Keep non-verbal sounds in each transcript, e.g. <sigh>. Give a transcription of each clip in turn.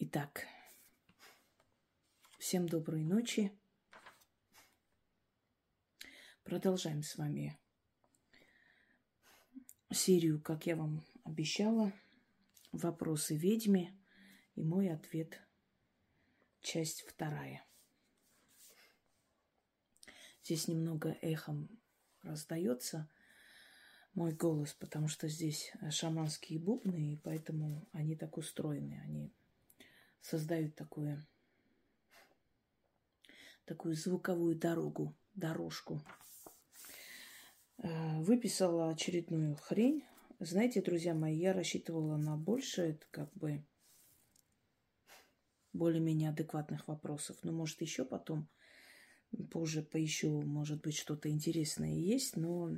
Итак, всем доброй ночи. Продолжаем с вами серию, как я вам обещала, вопросы ведьме и мой ответ, часть вторая. Здесь немного эхом раздается мой голос, потому что здесь шаманские бубны, и поэтому они так устроены. Они создают такое, такую звуковую дорогу, дорожку. Э, выписала очередную хрень. Знаете, друзья мои, я рассчитывала на больше, это как бы более-менее адекватных вопросов. Но, может, еще потом, позже поищу, может быть, что-то интересное есть. Но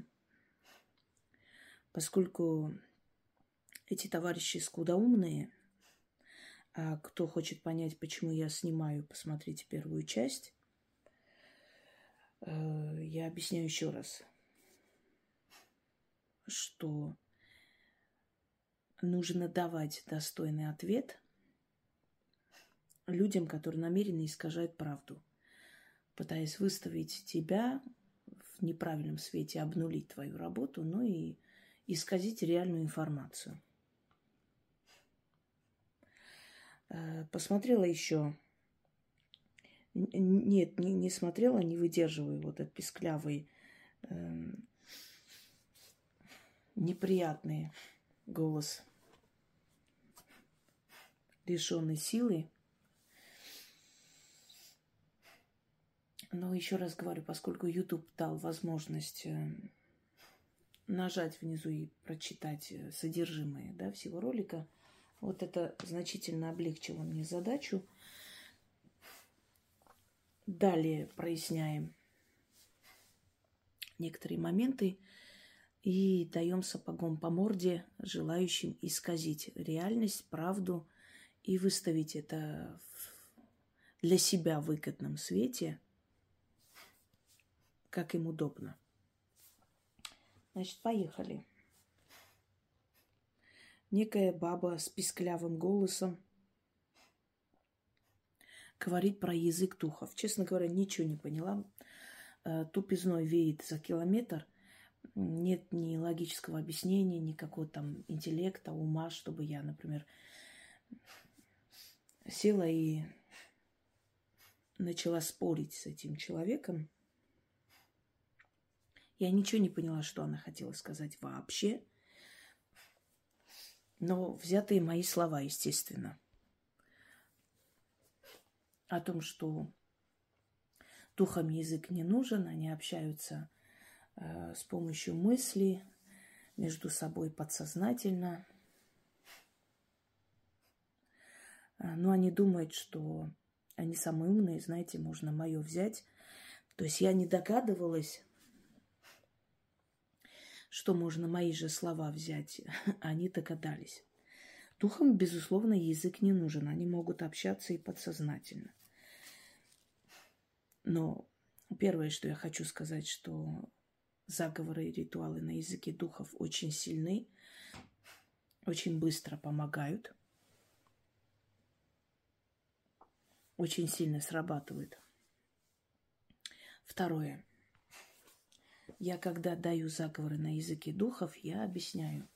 поскольку эти товарищи скудоумные, кто хочет понять, почему я снимаю, посмотрите первую часть. Э, я объясняю еще раз, что нужно давать достойный ответ людям, которые намеренно искажают правду, пытаясь выставить тебя в неправильном свете, обнулить твою работу, ну и исказить реальную информацию – Э, посмотрела еще. Нет, не, не смотрела, не выдерживаю вот этот писклявый, э, неприятный голос, лишенный силы. Но еще раз говорю, поскольку YouTube дал возможность э, нажать внизу и прочитать э, содержимое да, всего ролика – вот это значительно облегчило мне задачу. Далее проясняем некоторые моменты и даем сапогом по морде желающим исказить реальность, правду и выставить это для себя в выгодном свете, как им удобно. Значит, поехали некая баба с писклявым голосом говорит про язык духов. Честно говоря, ничего не поняла. Э, тупизной веет за километр. Нет ни логического объяснения, ни какого-то там интеллекта, ума, чтобы я, например, села и начала спорить с этим человеком. Я ничего не поняла, что она хотела сказать вообще. Но взятые мои слова, естественно. О том, что духам язык не нужен, они общаются э, с помощью мысли, между собой подсознательно. Э, но они думают, что они самые умные, знаете, можно мое взять. То есть я не догадывалась, что можно мои же слова взять, <laughs> они догадались. Духам, безусловно, язык не нужен. Они могут общаться и подсознательно. Но первое, что я хочу сказать, что заговоры и ритуалы на языке духов очень сильны, очень быстро помогают, очень сильно срабатывают. Второе. Я, когда даю заговоры на языке духов, я объясняю,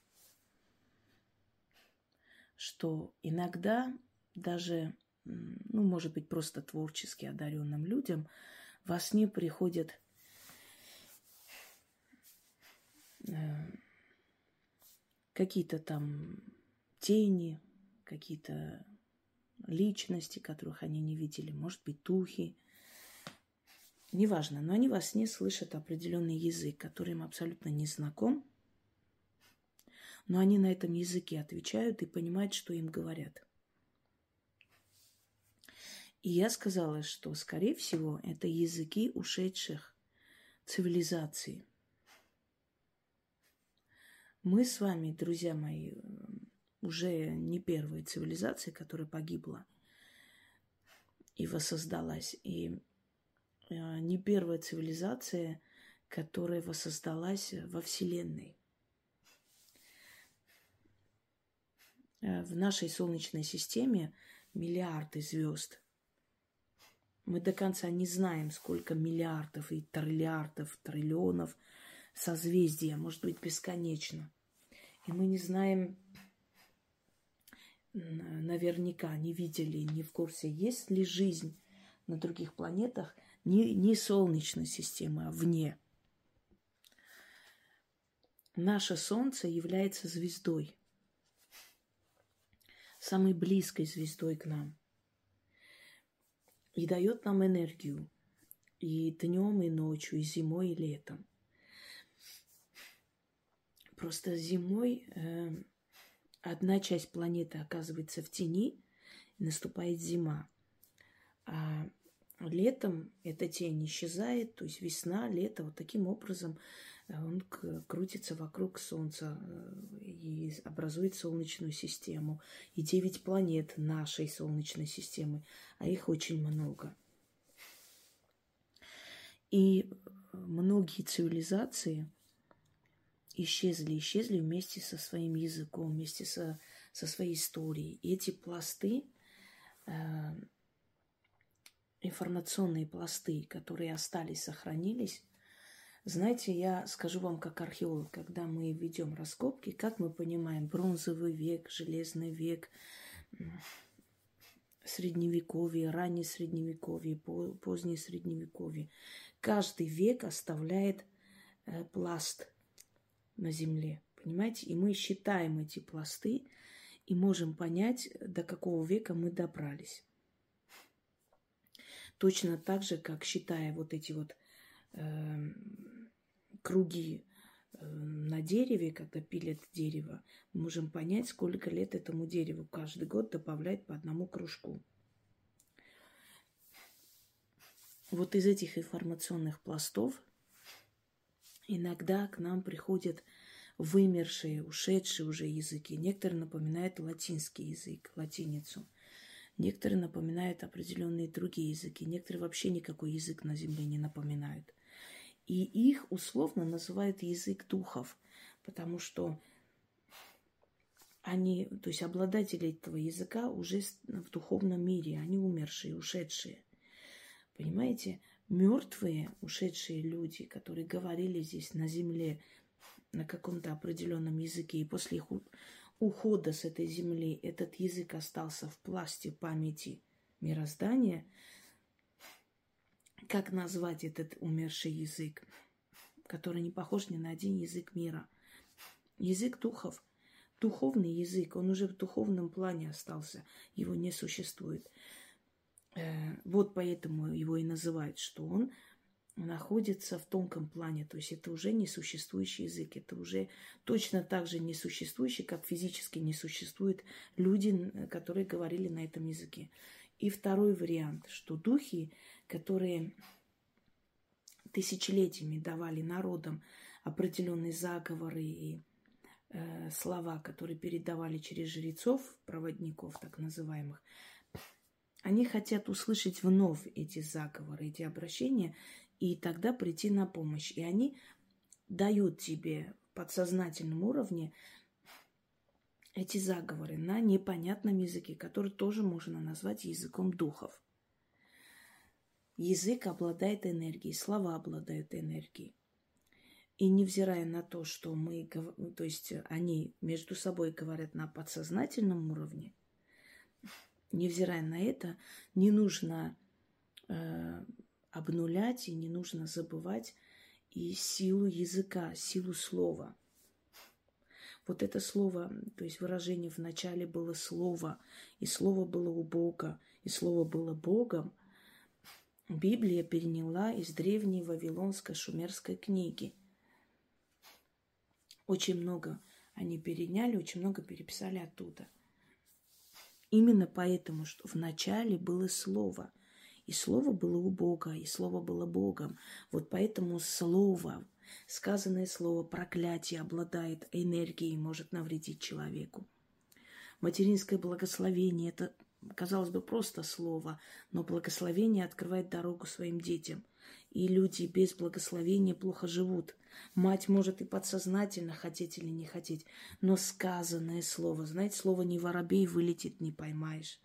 что иногда даже, ну, может быть, просто творчески одаренным людям во сне приходят э, какие-то там тени, какие-то личности, которых они не видели, может быть, духи, неважно, но они во сне слышат определенный язык, который им абсолютно не знаком, но они на этом языке отвечают и понимают, что им говорят. И я сказала, что, скорее всего, это языки ушедших цивилизаций. Мы с вами, друзья мои, уже не первая цивилизация, которая погибла и воссоздалась. И не первая цивилизация, которая воссоздалась во Вселенной. Э, в нашей Солнечной системе миллиарды звезд. Мы до конца не знаем, сколько миллиардов и триллиардов, триллионов созвездия, может быть, бесконечно. И мы не знаем наверняка, не видели, не в курсе, есть ли жизнь на других планетах, не, не Солнечной системы, а вне. Наше Солнце является звездой, самой близкой звездой к нам. И дает нам энергию и днем, и ночью, и зимой, и летом. Просто зимой э, одна часть планеты оказывается в тени, и наступает зима. А летом эта тень исчезает, то есть весна, лето, вот таким образом э, он крутится вокруг Солнца э, и образует Солнечную систему. И девять планет нашей Солнечной системы, а их очень много. И многие цивилизации исчезли, исчезли вместе со своим языком, вместе со, со своей историей. И эти пласты э, информационные пласты, которые остались, сохранились. Знаете, я скажу вам как археолог, когда мы ведем раскопки, как мы понимаем бронзовый век, железный век, средневековье, раннее средневековье, позднее средневековье. Каждый век оставляет э, пласт на земле, понимаете? И мы считаем эти пласты и можем понять, до какого века мы добрались. Точно так же, как считая вот эти вот э, круги э, на дереве, когда пилят дерево, мы можем понять, сколько лет этому дереву. Каждый год добавляет по одному кружку. Вот из этих информационных пластов иногда к нам приходят вымершие, ушедшие уже языки. Некоторые напоминают латинский язык, латиницу. Некоторые напоминают определенные другие языки, некоторые вообще никакой язык на Земле не напоминают. И их условно называют язык духов, потому что они, то есть обладатели этого языка уже в духовном мире, они умершие, ушедшие. Понимаете, мертвые, ушедшие люди, которые говорили здесь на земле на каком-то определенном языке, и после их ухода с этой земли этот язык остался в пласте памяти мироздания, как назвать этот умерший язык, который не похож ни на один язык мира? Язык духов, духовный язык, он уже в духовном плане остался, его не существует. Э, вот поэтому его и называют, что он находится в тонком плане, то есть это уже несуществующий язык, это уже точно так же несуществующий, как физически не существуют люди, которые говорили на этом языке. И второй вариант, что духи, которые тысячелетиями давали народам определенные заговоры и э, слова, которые передавали через жрецов, проводников так называемых, они хотят услышать вновь эти заговоры, эти обращения и тогда прийти на помощь. И они дают тебе в подсознательном уровне эти заговоры на непонятном языке, который тоже можно назвать языком духов. Язык обладает энергией, слова обладают энергией. И невзирая на то, что мы, то есть они между собой говорят на подсознательном уровне, невзирая на это, не нужно э, обнулять, и не нужно забывать и силу языка, силу слова. Вот это слово, то есть выражение в начале было слово, и слово было у Бога, и слово было Богом, Библия переняла из древней вавилонской шумерской книги. Очень много они переняли, очень много переписали оттуда. Именно поэтому, что в начале было слово – и слово было у Бога, и слово было Богом. Вот поэтому слово, сказанное слово проклятие обладает энергией и может навредить человеку. Материнское благословение – это, казалось бы, просто слово, но благословение открывает дорогу своим детям. И люди без благословения плохо живут. Мать может и подсознательно хотеть или не хотеть, но сказанное слово, знаете, слово «не воробей» вылетит, не поймаешь.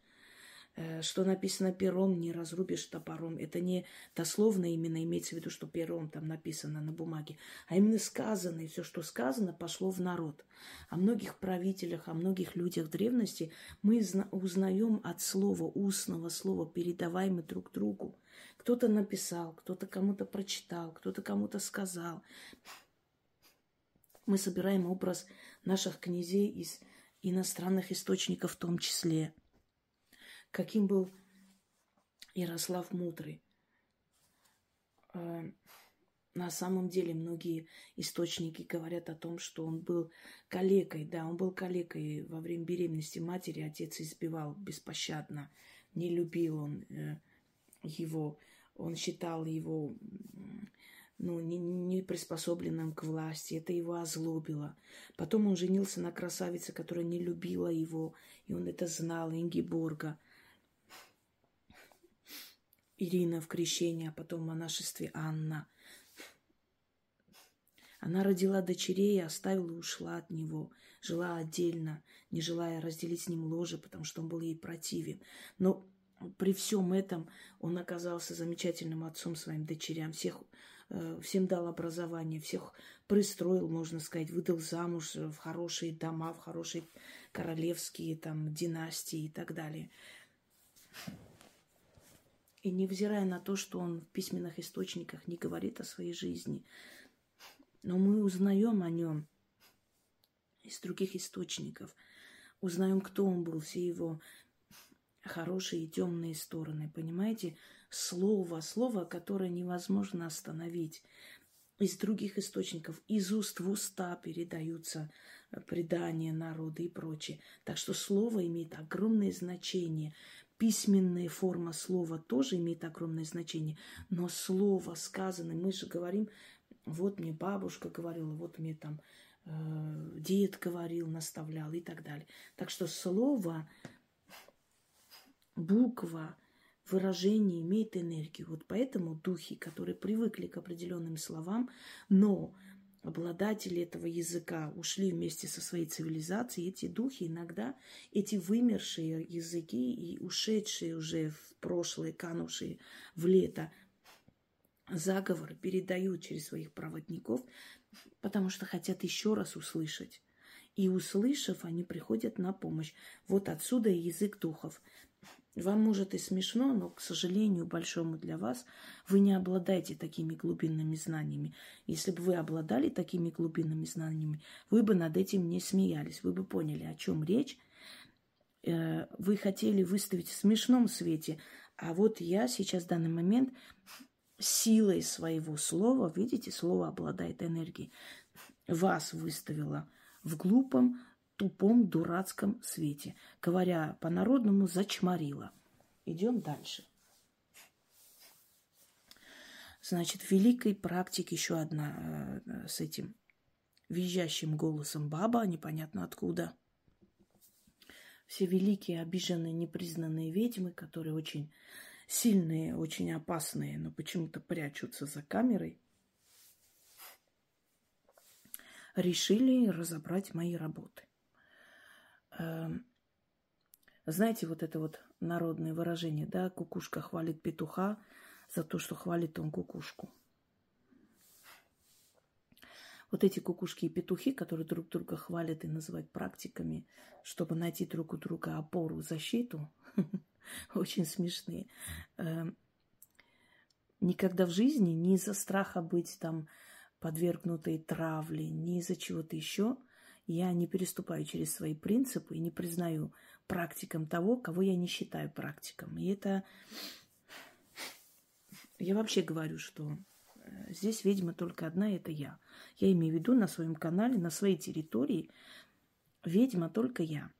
Э, что написано пером, не разрубишь топором. Это не дословно именно имеется в виду, что пером там написано на бумаге, а именно сказано, и все, что сказано, пошло в народ. О многих правителях, о многих людях древности мы узнаем от слова, устного слова, передаваемого друг другу. Кто-то написал, кто-то кому-то прочитал, кто-то кому-то сказал. Мы собираем образ наших князей из иностранных источников в том числе – каким был Ярослав Мудрый. А, на самом деле многие источники говорят о том, что он был калекой. Да, он был калекой во время беременности матери. Отец избивал беспощадно. Не любил он э, его. Он считал его ну, не, не приспособленным к власти. Это его озлобило. Потом он женился на красавице, которая не любила его. И он это знал, Ингиборга. Ирина в крещении, а потом в монашестве Анна. Она родила дочерей, оставила и ушла от него. Жила отдельно, не желая разделить с ним ложе, потому что он был ей противен. Но при всем этом он оказался замечательным отцом своим дочерям. Всех, э, всем дал образование, всех пристроил, можно сказать, выдал замуж в хорошие дома, в хорошие королевские там, династии и так далее. И невзирая на то, что он в письменных источниках не говорит о своей жизни, но мы узнаем о нем из других источников, узнаем, кто он был, все его хорошие и темные стороны, понимаете? Слово, слово, которое невозможно остановить. Из других источников, из уст в уста передаются предания народа и прочее. Так что слово имеет огромное значение письменная форма слова тоже имеет огромное значение, но слово сказанное, мы же говорим, вот мне бабушка говорила, вот мне там э, дед говорил, наставлял и так далее. Так что слово, буква, выражение имеет энергию. Вот поэтому духи, которые привыкли к определенным словам, но обладатели этого языка ушли вместе со своей цивилизацией, эти духи иногда, эти вымершие языки и ушедшие уже в прошлое, канувшие в лето заговоры передают через своих проводников, потому что хотят еще раз услышать. И услышав, они приходят на помощь. Вот отсюда язык духов. Вам может и смешно, но, к сожалению, большому для вас, вы не обладаете такими глубинными знаниями. Если бы вы обладали такими глубинными знаниями, вы бы над этим не смеялись, вы бы поняли, о чем речь. Э, вы хотели выставить в смешном свете, а вот я сейчас в данный момент силой своего слова, видите, слово обладает энергией, вас выставила в глупом, тупом, дурацком свете. Говоря по-народному, зачморила. Идем дальше. Значит, в великой практике еще одна э, с этим визжащим голосом баба, непонятно откуда. Все великие, обиженные, непризнанные ведьмы, которые очень сильные, очень опасные, но почему-то прячутся за камерой, решили разобрать мои работы. Эм, знаете, вот это вот народное выражение, да, кукушка хвалит петуха за то, что хвалит он кукушку. Вот эти кукушки и петухи, которые друг друга хвалят и называют практиками, чтобы найти друг у друга опору, защиту, <laughs> очень смешные. Эм, никогда в жизни не из-за страха быть там подвергнутой травле, не из-за чего-то еще – я не переступаю через свои принципы и не признаю практиком того, кого я не считаю практиком. И это... Я вообще говорю, что э, здесь ведьма только одна, это я. Я имею в виду на своем канале, на своей территории ведьма только я.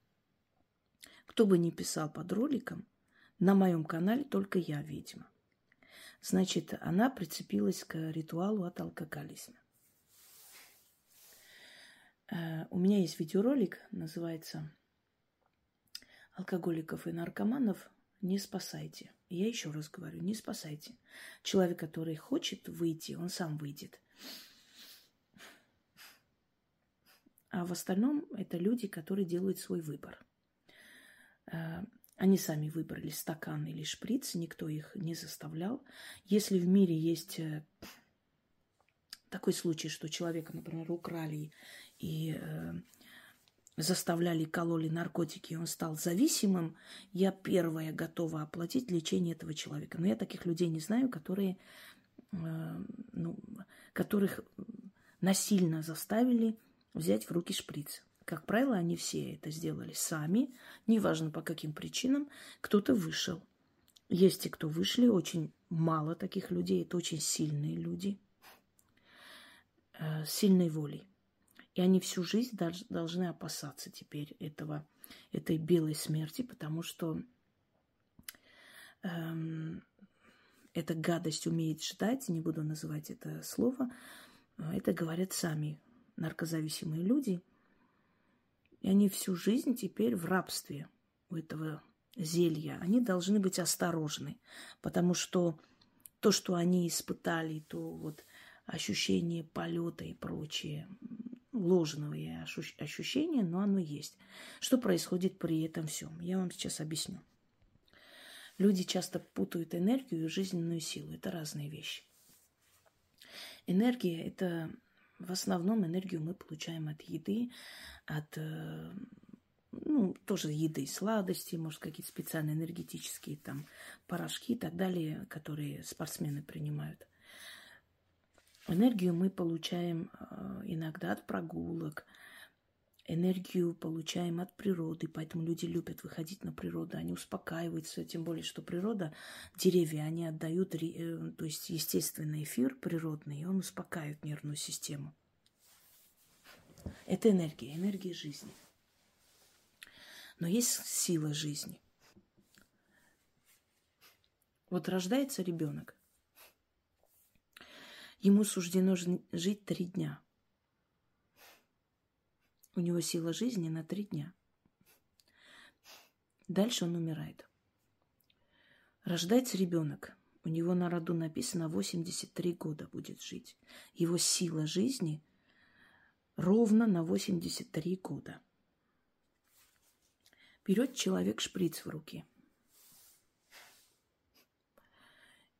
Кто бы ни писал под роликом, на моем канале только я ведьма. Значит, она прицепилась к ритуалу от алкоголизма. Э, у меня есть видеоролик, называется «Алкоголиков и наркоманов не спасайте». я еще раз говорю, не спасайте. Человек, который хочет выйти, он сам выйдет. А в остальном это люди, которые делают свой выбор. Э, Они сами выбрали стакан или шприц, никто их не заставлял. Если в мире есть э, такой случай, что человека, например, украли и э, заставляли, кололи наркотики, и он стал зависимым, я первая готова оплатить лечение этого человека. Но я таких людей не знаю, которые, э, ну, которых насильно заставили взять в руки шприц. Как правило, они все это сделали сами, неважно по каким причинам, кто-то вышел. Есть те, кто вышли, очень мало таких людей, это очень сильные люди, э, сильной волей. И они всю жизнь должны опасаться теперь этого, этой белой смерти, потому что эм, эта гадость умеет ждать, не буду называть это слово, а это говорят сами наркозависимые люди. И они всю жизнь теперь в рабстве у этого зелья. Они должны быть осторожны, потому что то, что они испытали, то вот ощущение полета и прочее, ложного ощущения, но оно есть. Что происходит при этом всем? Я вам сейчас объясню. Люди часто путают энергию и жизненную силу. Это разные вещи. Энергия – это в основном энергию мы получаем от еды, от, э, ну, тоже еды, сладости, может, какие-то специальные энергетические там порошки и так далее, которые спортсмены принимают. Энергию мы получаем э, иногда от прогулок, энергию получаем от природы, поэтому люди любят выходить на природу, они успокаиваются, тем более, что природа, деревья, они отдают, э, то есть естественный эфир природный, и он успокаивает нервную систему. Это энергия, энергия жизни. Но есть сила жизни. Вот рождается ребенок, ему суждено жить три дня – у него сила жизни на три дня. Дальше он умирает. Рождается ребенок. У него на роду написано 83 года будет жить. Его сила жизни ровно на 83 года. Берет человек шприц в руки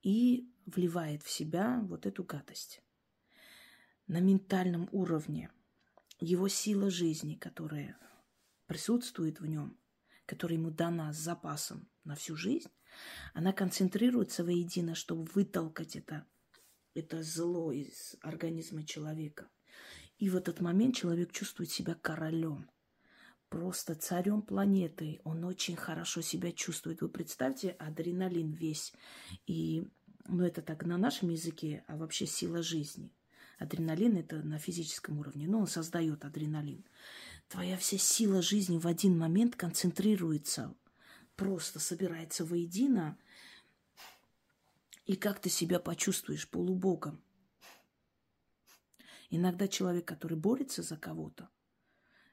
и вливает в себя вот эту гадость. На ментальном уровне – его сила жизни, которая присутствует в нем, которая ему дана с запасом на всю жизнь, она концентрируется воедино, чтобы вытолкать это, это зло из организма человека. И в этот момент человек чувствует себя королем, просто царем планеты. Он очень хорошо себя чувствует. Вы представьте, адреналин весь. И ну, это так на нашем языке, а вообще сила жизни – Адреналин это на физическом уровне, но он создает адреналин. Твоя вся сила жизни в один момент концентрируется, просто собирается воедино. И как ты себя почувствуешь полубогом? Иногда человек, который борется за кого-то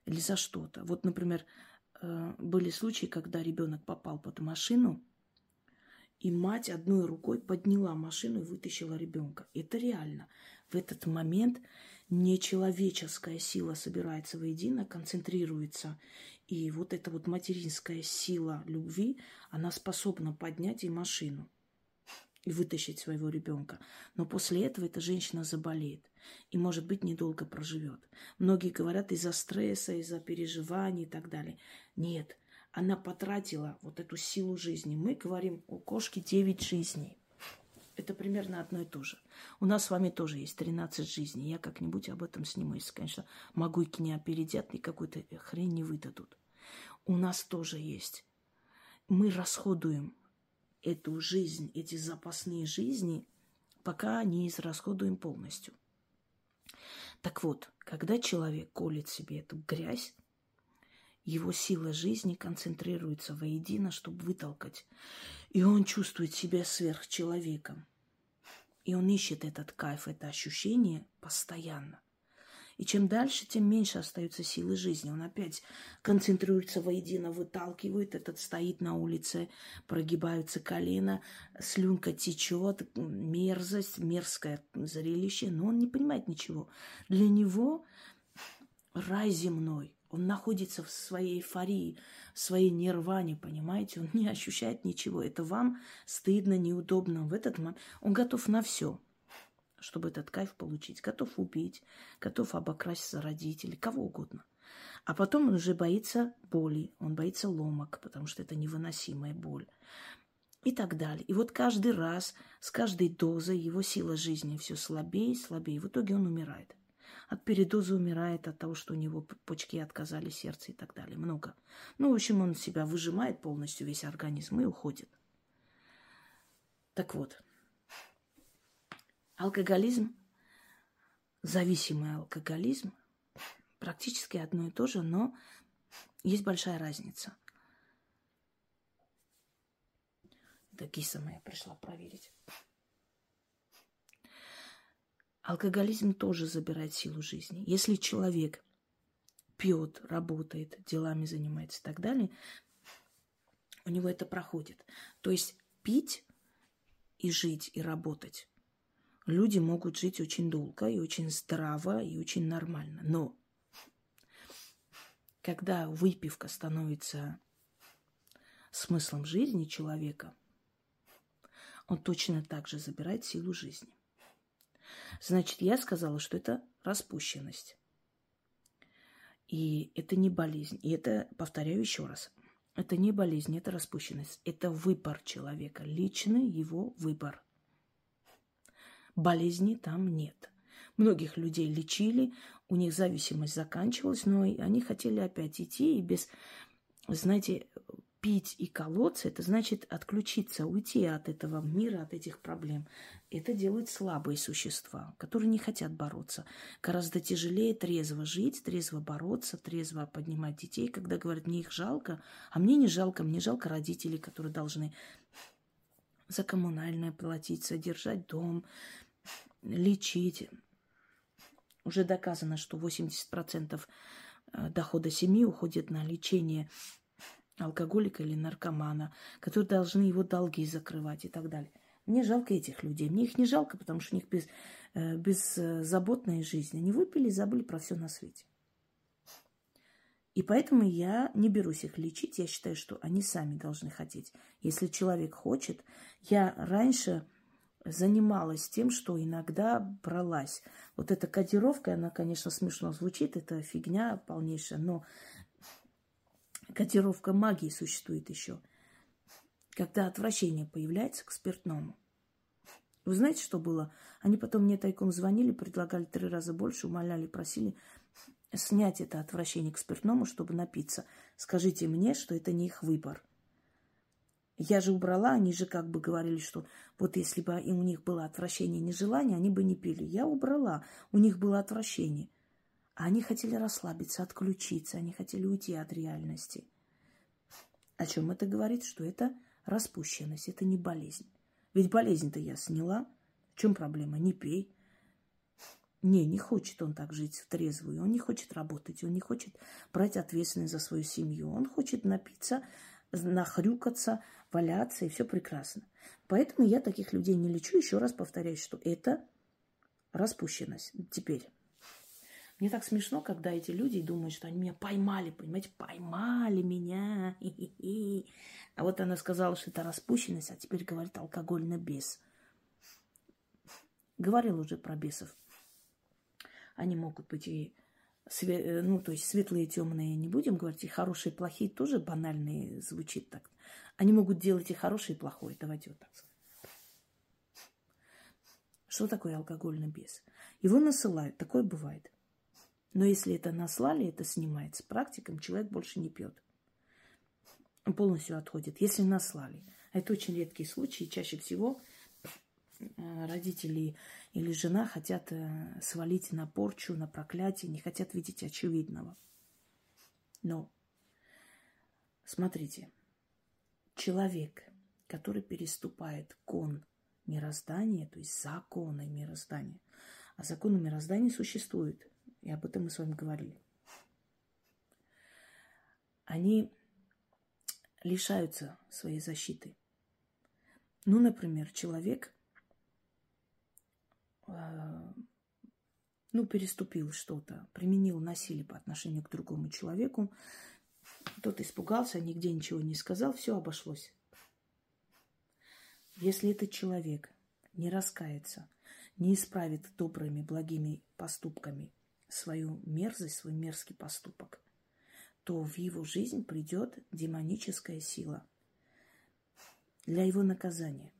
или за что-то. Вот, например, э, были случаи, когда ребенок попал под машину, и мать одной рукой подняла машину и вытащила ребенка. Это реально в этот момент нечеловеческая сила собирается воедино, концентрируется. И вот эта вот материнская сила любви, она способна поднять и машину и вытащить своего ребенка. Но после этого эта женщина заболеет и, может быть, недолго проживет. Многие говорят из-за стресса, из-за переживаний и так далее. Нет, она потратила вот эту силу жизни. Мы говорим, у кошки 9 жизней. Это примерно одно и то же. У нас с вами тоже есть 13 жизней. Я как-нибудь об этом сниму, если, конечно, могуйки не опередят и какую-то хрень не выдадут. У нас тоже есть. Мы расходуем эту жизнь, эти запасные жизни, пока не израсходуем полностью. Так вот, когда человек колет себе эту грязь, его сила жизни концентрируется воедино, чтобы вытолкать. И он чувствует себя сверхчеловеком. И он ищет этот кайф, это ощущение постоянно. И чем дальше, тем меньше остается силы жизни. Он опять концентрируется воедино, выталкивает, этот стоит на улице, прогибаются колено, слюнка течет, мерзость, мерзкое зрелище, но он не понимает ничего. Для него рай земной – Он находится в своей эйфории, в своей нирване, понимаете? Он не ощущает ничего. Это вам стыдно, неудобно. В этот момент он готов на все, чтобы этот кайф получить. Готов убить, готов обокрасть за родителей, кого угодно. А потом он уже боится боли, он боится ломок, потому что это невыносимая боль. И так далее. И вот каждый раз, с каждой дозой его сила жизни все слабее и слабее. В итоге он умирает от передоза умирает, от того, что у него почки отказали, сердце и так далее. Много. Ну, в общем, он себя выжимает полностью, весь организм, и уходит. Так вот, алкоголизм, зависимый алкоголизм, практически одно и то же, но есть большая разница. Это киса моя пришла проверить. Алкоголизм тоже забирает силу жизни. Если человек пьет, работает, делами занимается и так далее, у него это проходит. То есть пить и жить, и работать. Люди могут жить очень долго и очень здраво, и очень нормально. Но когда выпивка становится смыслом жизни человека, он точно так же забирает силу жизни. Значит, я сказала, что это распущенность. И это не болезнь. И это, повторяю еще раз, это не болезнь, это распущенность. Это выбор человека, личный его выбор. Болезни там нет. Многих людей лечили, у них зависимость заканчивалась, но они хотели опять идти и без, знаете, пить и колоться, это значит отключиться, уйти от этого мира, от этих проблем. Это делают слабые существа, которые не хотят бороться. Гораздо тяжелее трезво жить, трезво бороться, трезво поднимать детей, когда говорят, мне их жалко, а мне не жалко, мне жалко родителей, которые должны за коммунальное платить, содержать дом, лечить. Уже доказано, что 80% э, дохода семьи уходит на лечение алкоголика или наркомана, которые должны его долги закрывать и так далее. Мне жалко этих людей. Мне их не жалко, потому что у них без, э, беззаботная жизнь. Они выпили и забыли про все на свете. И поэтому я не берусь их лечить. Я считаю, что они сами должны хотеть. Если человек хочет, я раньше занималась тем, что иногда бралась. Вот эта кодировка, она, конечно, смешно звучит, это фигня полнейшая, но котировка магии существует еще, когда отвращение появляется к спиртному. Вы знаете, что было? Они потом мне тайком звонили, предлагали три раза больше, умоляли, просили снять это отвращение к спиртному, чтобы напиться. Скажите мне, что это не их выбор. Я же убрала, они же как бы говорили, что вот если бы у них было отвращение, нежелание, они бы не пили. Я убрала, у них было отвращение. Они хотели расслабиться, отключиться, они хотели уйти от реальности. О чем это говорит? Что это распущенность, это не болезнь. Ведь болезнь-то я сняла. В чем проблема? Не пей. Не, не хочет он так жить в трезвую. Он не хочет работать, он не хочет брать ответственность за свою семью. Он хочет напиться, нахрюкаться, валяться, и все прекрасно. Поэтому я таких людей не лечу. Еще раз повторяю, что это распущенность. Теперь мне так смешно, когда эти люди думают, что они меня поймали, понимаете, поймали меня. А вот она сказала, что это распущенность, а теперь говорит алкогольный бес. Говорил уже про бесов. Они могут быть и све- ну, то есть светлые темные не будем говорить, и хорошие плохие тоже банальные звучит так. Они могут делать и хорошее, и плохое. Давайте вот так сказать. Что такое алкогольный бес? Его насылают, такое бывает. Но если это наслали, это снимается. Практикам человек больше не пьет. Полностью отходит, если наслали. Это очень редкие случаи. Чаще всего э, родители или жена хотят э, свалить на порчу, на проклятие, не хотят видеть очевидного. Но, смотрите, человек, который переступает кон мироздания, то есть законы мироздания, а законы мироздания существуют – и об этом мы с вами говорили. Они лишаются своей защиты. Ну, например, человек, э, ну, переступил что-то, применил насилие по отношению к другому человеку, тот испугался, нигде ничего не сказал, все обошлось. Если этот человек не раскается, не исправит добрыми, благими поступками свою мерзость, свой мерзкий поступок, то в его жизнь придет демоническая сила для его наказания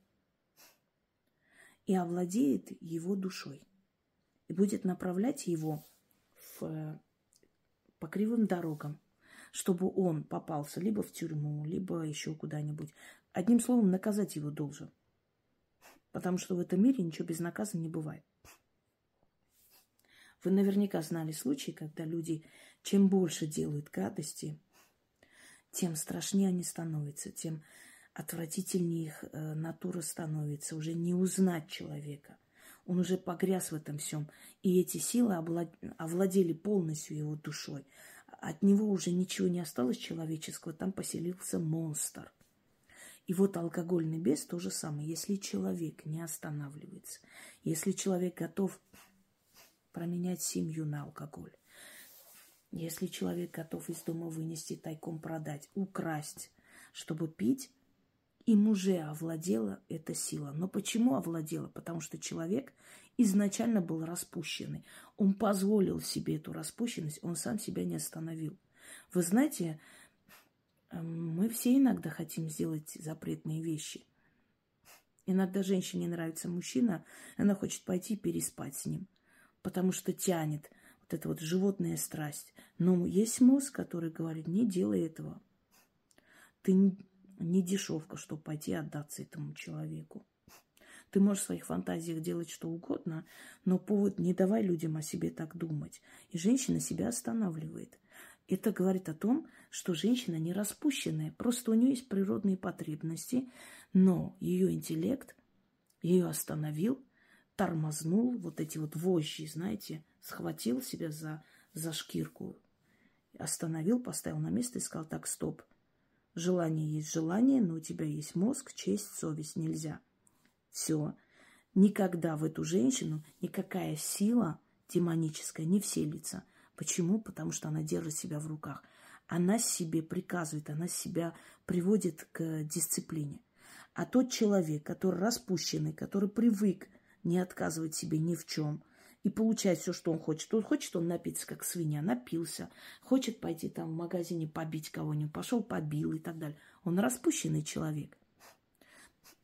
и овладеет его душой и будет направлять его в, по кривым дорогам, чтобы он попался либо в тюрьму, либо еще куда-нибудь. Одним словом, наказать его должен. Потому что в этом мире ничего без наказа не бывает. Вы наверняка знали случаи, когда люди чем больше делают гадости, тем страшнее они становятся, тем отвратительнее их э, натура становится. Уже не узнать человека. Он уже погряз в этом всем. И эти силы овладели полностью его душой. От него уже ничего не осталось человеческого. Там поселился монстр. И вот алкогольный бес то же самое. Если человек не останавливается, если человек готов променять семью на алкоголь, если человек готов из дома вынести, тайком продать, украсть, чтобы пить, им уже овладела эта сила. Но почему овладела? Потому что человек изначально был распущенный. Он позволил себе эту распущенность, он сам себя не остановил. Вы знаете, эм, мы все иногда хотим сделать запретные вещи. Иногда женщине нравится мужчина, она хочет пойти переспать с ним, потому что тянет вот эта вот животная страсть. Но есть мозг, который говорит, не делай этого. Ты не дешевка, чтобы пойти отдаться этому человеку. Ты можешь в своих фантазиях делать что угодно, но повод не давай людям о себе так думать. И женщина себя останавливает. Это говорит о том, что женщина не распущенная, просто у нее есть природные потребности, но ее интеллект ее остановил, тормознул, вот эти вот вожжи, знаете, схватил себя за, за шкирку, остановил, поставил на место и сказал, так, стоп – Желание есть желание, но у тебя есть мозг, честь, совесть. Нельзя. Все. Никогда в эту женщину никакая сила демоническая не вселится. Почему? Потому что она держит себя в руках. Она себе приказывает, она себя приводит к дисциплине. А тот человек, который распущенный, который привык не отказывать себе ни в чем – и получает все, что он хочет. Он хочет он напиться, как свинья, напился. Хочет пойти там в магазине побить кого-нибудь, пошел побил и так далее. Он распущенный человек.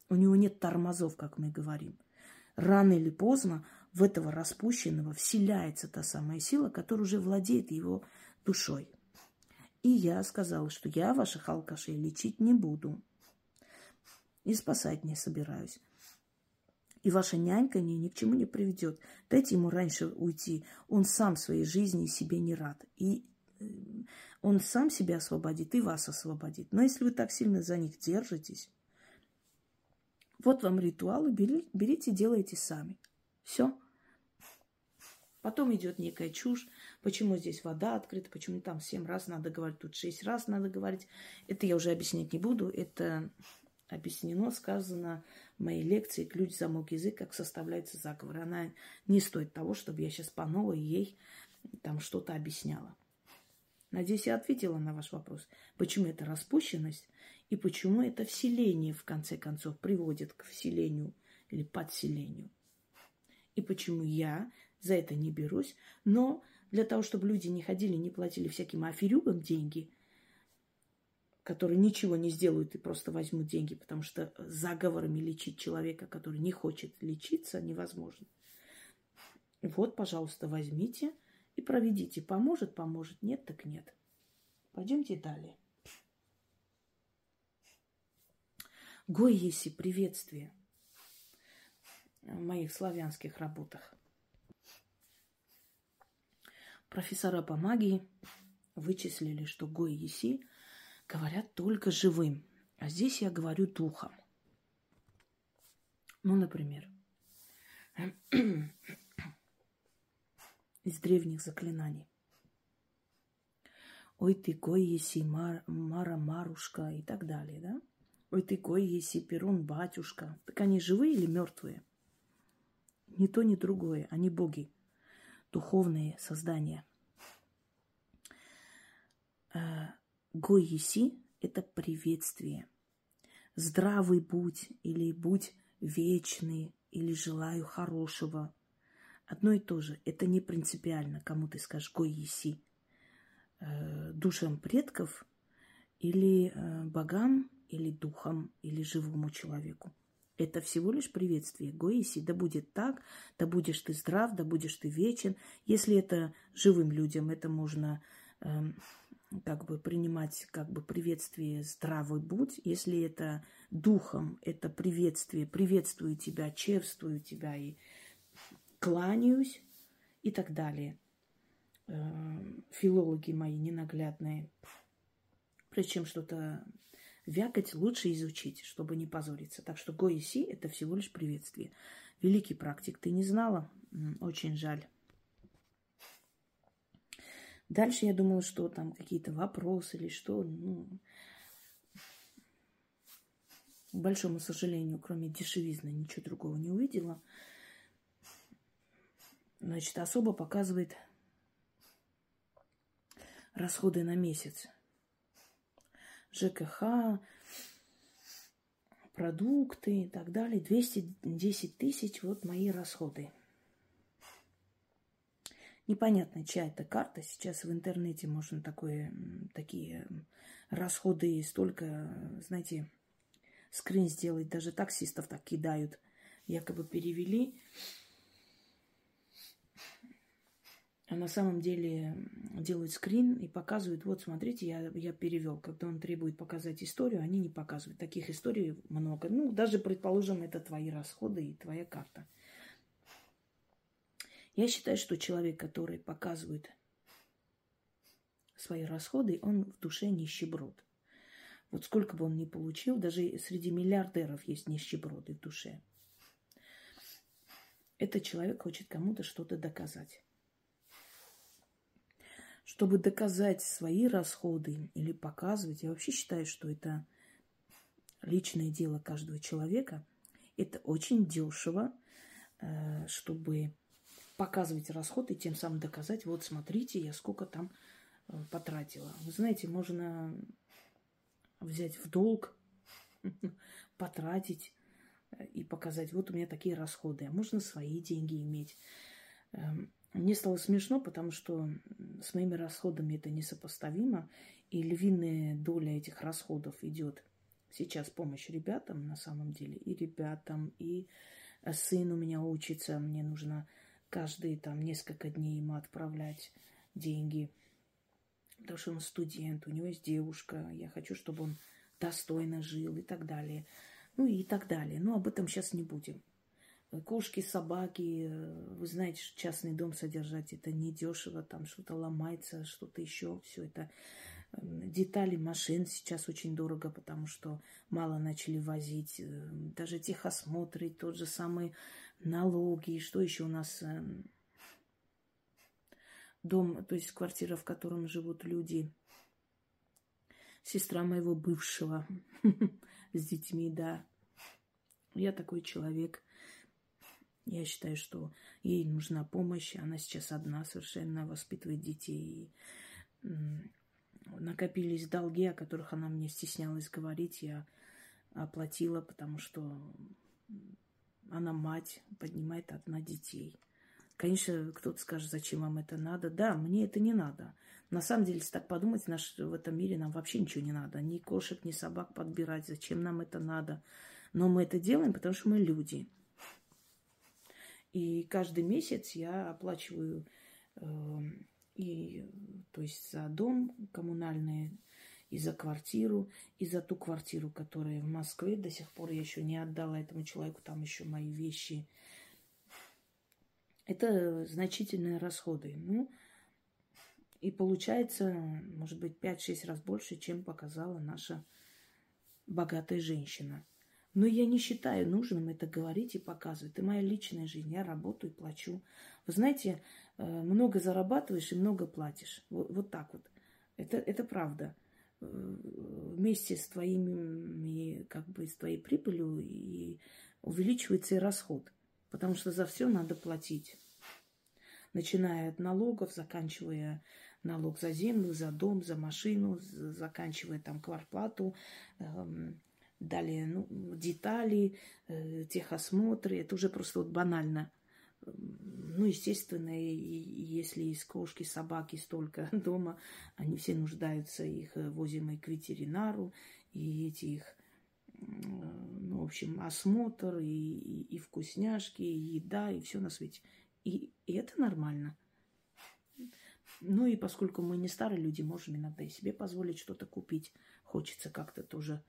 У него нет тормозов, как мы говорим. Рано или поздно в этого распущенного вселяется та самая сила, которая уже владеет его душой. И я сказала, что я ваших алкашей лечить не буду. И спасать не собираюсь. И ваша нянька ни, ни к чему не приведет. Дайте ему раньше уйти. Он сам своей жизни себе не рад. И э, он сам себя освободит и вас освободит. Но если вы так сильно за них держитесь, вот вам ритуалы, берите, делайте сами. Все. Потом идет некая чушь. Почему здесь вода открыта, почему там семь раз надо говорить, тут шесть раз надо говорить. Это я уже объяснять не буду. Это объяснено, сказано моей лекции «Ключ, замок, язык. Как составляется заговор». Она не стоит того, чтобы я сейчас по новой ей там что-то объясняла. Надеюсь, я ответила на ваш вопрос. Почему это распущенность и почему это вселение, в конце концов, приводит к вселению или подселению. И почему я за это не берусь, но для того, чтобы люди не ходили, не платили всяким аферюгам деньги – которые ничего не сделают и просто возьмут деньги, потому что заговорами лечить человека, который не хочет лечиться, невозможно. Вот, пожалуйста, возьмите и проведите. Поможет, поможет. Нет, так нет. Пойдемте далее. Гой Еси, приветствие в моих славянских работах. Профессора по магии вычислили, что Гой Еси говорят только живым. А здесь я говорю духом. Ну, например, <clears throat> из древних заклинаний. Ой, ты кой еси мар, Мара Марушка и так далее, да? Ой, ты кой еси Перун Батюшка. Так они живые или мертвые? Ни то, ни другое. Они боги. духовные создания. А, Гоиси – это приветствие. Здравый будь или будь вечный или желаю хорошего. Одно и то же. Это не принципиально, кому ты скажешь Гоиси. Э, душам предков или э, богам, или духам, или живому человеку. Это всего лишь приветствие. Гоиси, да будет так, да будешь ты здрав, да будешь ты вечен. Если это живым людям, это можно э, как бы принимать как бы приветствие здравый будь. Если это духом, это приветствие, приветствую тебя, чевствую тебя и кланяюсь и так далее. Э, филологи мои ненаглядные. Прежде чем что-то вякать, лучше изучить, чтобы не позориться. Так что Гоиси – это всего лишь приветствие. Великий практик, ты не знала? Очень жаль. Дальше я думала, что там какие-то вопросы или что. Ну, к большому сожалению, кроме дешевизны, ничего другого не увидела. Значит, особо показывает расходы на месяц. ЖКХ, продукты и так далее. 210 тысяч вот мои расходы. Непонятно, чья это карта. Сейчас в интернете можно такое, такие расходы столько, знаете, скрин сделать. Даже таксистов так кидают. Якобы перевели а на самом деле делают скрин и показывают, вот смотрите, я, я перевел. Когда он требует показать историю, они не показывают. Таких историй много. Ну, даже, предположим, это твои расходы и твоя карта. Я считаю, что человек, который показывает свои расходы, он в душе нищеброд. Вот сколько бы он ни получил, даже среди миллиардеров есть нищеброды в душе. Этот человек хочет кому-то что-то доказать чтобы доказать свои расходы или показывать. Я вообще считаю, что это личное дело каждого человека. Это очень дешево, э, чтобы показывать расходы и тем самым доказать, вот смотрите, я сколько там э, потратила. Вы знаете, можно взять в долг, <laughs> потратить э, и показать, вот у меня такие расходы. А можно свои деньги иметь. Эм, мне стало смешно, потому что с моими расходами это несопоставимо. И львиная доля этих расходов идет сейчас помощь ребятам на самом деле. И ребятам, и сын у меня учится. Мне нужно каждые там несколько дней ему отправлять деньги. Потому что он студент, у него есть девушка. Я хочу, чтобы он достойно жил и так далее. Ну и так далее. Но об этом сейчас не будем кошки, собаки. Э, вы знаете, что частный дом содержать это недешево, там что-то ломается, что-то еще. Все это эм, детали машин сейчас очень дорого, потому что мало начали возить. Э, даже техосмотры, тот же самый налоги. Что еще у нас? Эм, дом, то есть квартира, в котором живут люди. Сестра моего бывшего <laughs> с детьми, да. Я такой человек – я считаю, что ей нужна помощь. Она сейчас одна совершенно воспитывает детей. И накопились долги, о которых она мне стеснялась говорить. Я оплатила, потому что она мать, поднимает одна детей. Конечно, кто-то скажет, зачем вам это надо. Да, мне это не надо. На самом деле, если так подумать, наш, в этом мире нам вообще ничего не надо. Ни кошек, ни собак подбирать. Зачем нам это надо? Но мы это делаем, потому что мы люди – и каждый месяц я оплачиваю э, и, то есть за дом коммунальный, и за квартиру, и за ту квартиру, которая в Москве. До сих пор я еще не отдала этому человеку там еще мои вещи. Это значительные расходы. Ну, и получается, может быть, 5-6 раз больше, чем показала наша богатая женщина. Но я не считаю нужным это говорить и показывать. Это моя личная жизнь. Я работаю и плачу. Вы знаете, э, много зарабатываешь и много платишь. Вот, вот так вот. Это, это правда. Вместе с твоими, как бы, с твоей прибылью и увеличивается и расход. Потому что за все надо платить. начиная от налогов, заканчивая налог за землю, за дом, за машину, заканчивая там кварплату, эм, далее ну, детали, э, техосмотры. Это уже просто вот банально. Ну, естественно, и, и если из кошки, собаки столько <laughs> дома, они все нуждаются, их э, возим и к ветеринару, и эти их ну, в общем, осмотр, и, и, и вкусняшки, и еда, и все на свете. И, и это нормально. Ну и поскольку мы не старые люди, можем иногда и себе позволить что-то купить. Хочется как-то тоже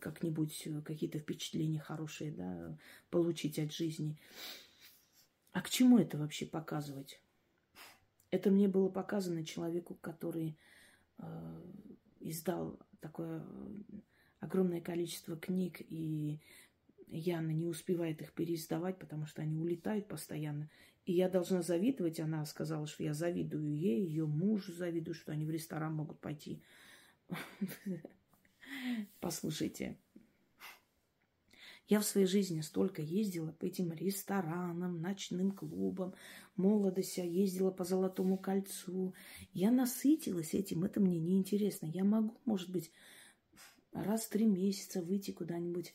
как-нибудь э, какие-то впечатления хорошие, да, получить от жизни. А к чему это вообще показывать? Это мне было показано человеку, который э, издал такое огромное количество книг, и Яна не успевает их переиздавать, потому что они улетают постоянно. И я должна завидовать. Она сказала, что я завидую ей, ее мужу завидую, что они в ресторан могут пойти. <laughs> Послушайте, я в своей жизни столько ездила по этим ресторанам, ночным клубам, молодость, ездила по Золотому кольцу. Я насытилась этим, это мне неинтересно. Я могу, может быть, раз в три месяца выйти куда-нибудь,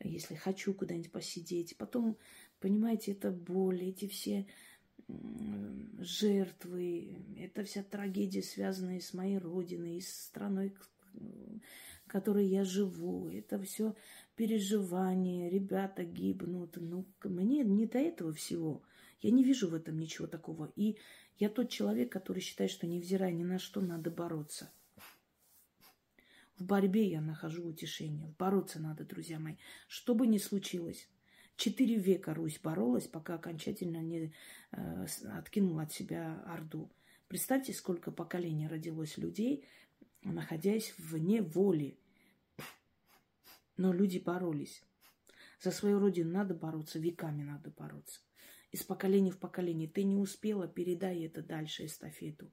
если хочу куда-нибудь посидеть. Потом, понимаете, это боль, эти все жертвы, это вся трагедия, связанная с моей родиной, с страной, в которой я живу. Это все переживания, ребята гибнут. Ну, мне не до этого всего. Я не вижу в этом ничего такого. И я тот человек, который считает, что невзирая ни на что, надо бороться. В борьбе я нахожу утешение. Бороться надо, друзья мои. Что бы ни случилось. Четыре века Русь боролась, пока окончательно не э, откинула от себя Орду. Представьте, сколько поколений родилось людей, находясь вне воли. Но люди боролись. За свою родину надо бороться, веками надо бороться. Из поколения в поколение. Ты не успела, передай это дальше эстафету.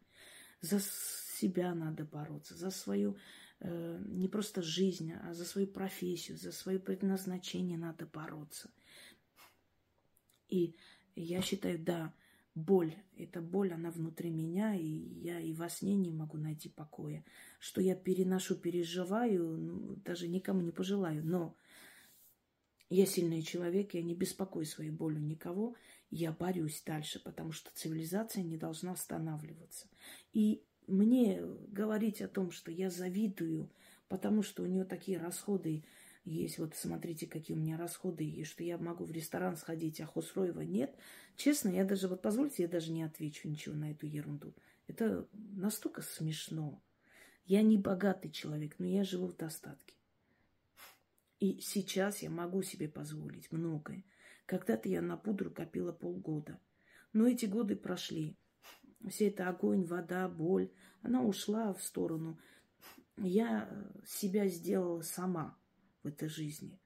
За себя надо бороться, за свою Э, не просто жизнь, а за свою профессию, за свое предназначение надо бороться. И я считаю, да, боль, эта боль, она внутри меня, и я и во сне не могу найти покоя. Что я переношу, переживаю, ну, даже никому не пожелаю. Но я сильный человек, я не беспокою своей болью никого, я борюсь дальше, потому что цивилизация не должна останавливаться. И мне говорить о том, что я завидую, потому что у нее такие расходы есть, вот смотрите, какие у меня расходы, и что я могу в ресторан сходить, а Хусроева нет. Честно, я даже, вот позвольте, я даже не отвечу ничего на эту ерунду. Это настолько смешно. Я не богатый человек, но я живу в достатке. И сейчас я могу себе позволить многое. Когда-то я на пудру копила полгода. Но эти годы прошли все это огонь, вода, боль, она ушла в сторону. Я себя сделала сама в этой жизни.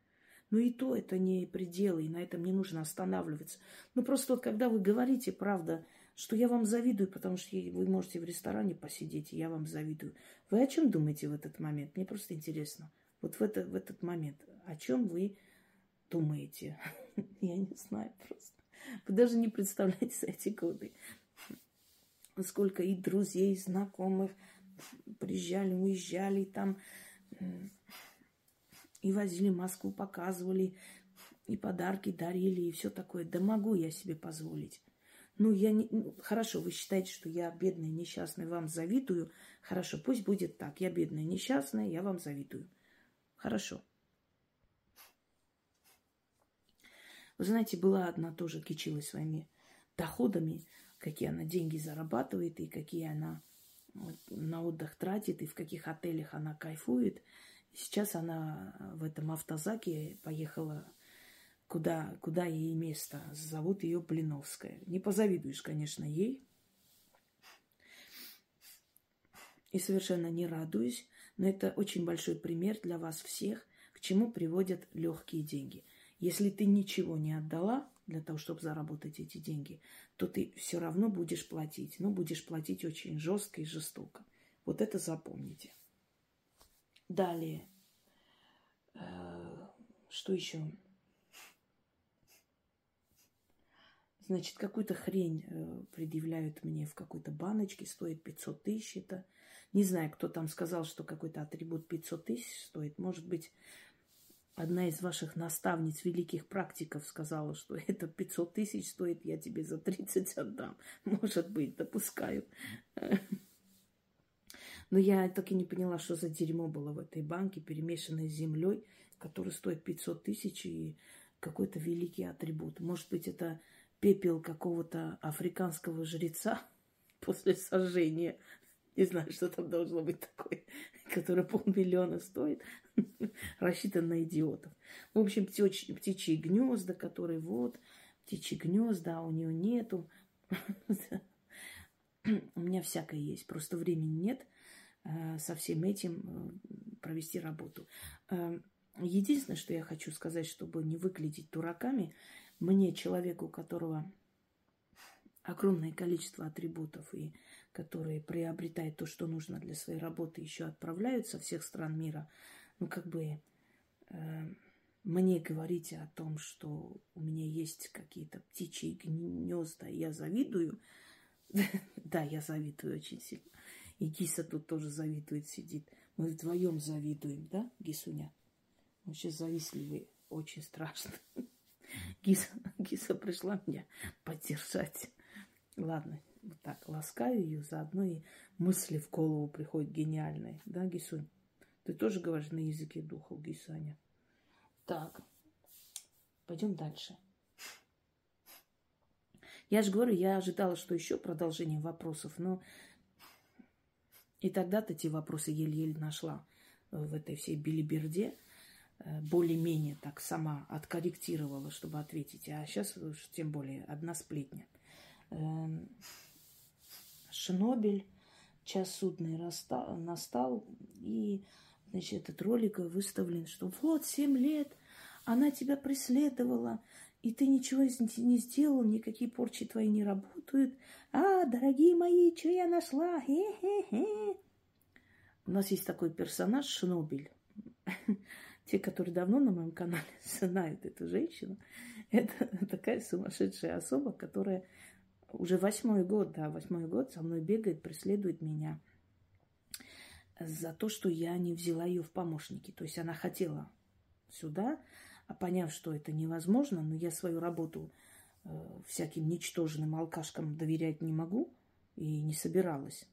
Но и то это не пределы, и на этом не нужно останавливаться. Ну, просто вот когда вы говорите, правда, что я вам завидую, потому что вы можете в ресторане посидеть, и я вам завидую. Вы о чем думаете в этот момент? Мне просто интересно. Вот в, это, в этот момент. О чем вы думаете? <laughs> Я не знаю просто. Вы даже не представляете за эти годы сколько и друзей, и знакомых приезжали, уезжали там, и возили Москву, показывали, и подарки дарили, и все такое. Да могу я себе позволить. Ну, я не... Ну, хорошо, вы считаете, что я бедная, несчастная, вам завидую. Хорошо, пусть будет так. Я бедная, несчастная, я вам завидую. Хорошо. Вы знаете, была одна тоже кичилась своими доходами какие она деньги зарабатывает и какие она на отдых тратит, и в каких отелях она кайфует. Сейчас она в этом автозаке поехала куда, куда ей место. Зовут ее Блиновская. Не позавидуешь, конечно, ей. И совершенно не радуюсь, но это очень большой пример для вас всех, к чему приводят легкие деньги. Если ты ничего не отдала, для того, чтобы заработать эти деньги, то ты все равно будешь платить. Но будешь платить очень жестко и жестоко. Вот это запомните. Далее. Э, что еще? Значит, какую-то хрень э, предъявляют мне в какой-то баночке, стоит 500 тысяч это. Не знаю, кто там сказал, что какой-то атрибут 500 тысяч стоит. Может быть, одна из ваших наставниц, великих практиков, сказала, что <laughs> это 500 тысяч стоит, я тебе за 30 отдам. <laughs> Может быть, допускаю. Но я так и не поняла, что за дерьмо было в этой банке, перемешанное с землей, который стоит 500 тысяч и какой-то великий атрибут. Может быть, это пепел какого-то африканского жреца <laughs> после сожжения. Не знаю, что там должно быть такое, <laughs> которое полмиллиона стоит, <laughs> рассчитан на идиотов. В общем, птичьи, птичьи гнезда, которые вот, птичьи гнезда, а у нее нету. У меня всякое есть, просто времени нет со всем этим э, провести работу. Э, единственное, что я хочу сказать, чтобы не выглядеть дураками, мне, человеку, у которого огромное количество атрибутов и которые приобретает то, что нужно для своей работы, еще отправляют со всех стран мира, ну, как бы э, мне говорить о том, что у меня есть какие-то птичьи гнезда, я завидую. <laughs> да, я завидую очень сильно. И Гиса тут тоже завидует, сидит. Мы вдвоем завидуем, да, Гисуня? Мы сейчас завистливые, очень страшно. <laughs> Гиса, Гиса пришла меня поддержать. Ладно, вот так ласкаю ее, заодно и мысли в голову приходят гениальные. Да, Гисунь? Ты тоже говоришь на языке духов, Гисаня? Так, пойдем дальше. Я же говорю, я ожидала, что еще продолжение вопросов, но и тогда-то эти вопросы еле-еле нашла в этой всей билиберде. Э, более-менее так сама откорректировала, чтобы ответить. А сейчас уж тем более одна сплетня. Эм, Шнобель, час судный настал, и значит, этот ролик выставлен, что вот, семь лет она тебя преследовала, и ты ничего не сделал, никакие порчи твои не работают. А, дорогие мои, что я нашла? Хе-хе-хе. У нас есть такой персонаж Шнобель. <laughs> Те, которые давно на моем канале <laughs> знают эту женщину, это такая сумасшедшая особа, которая уже восьмой год, да, восьмой год со мной бегает, преследует меня за то, что я не взяла ее в помощники. То есть она хотела сюда, а поняв, что это невозможно, но я свою работу э, всяким ничтожным алкашкам доверять не могу и не собиралась,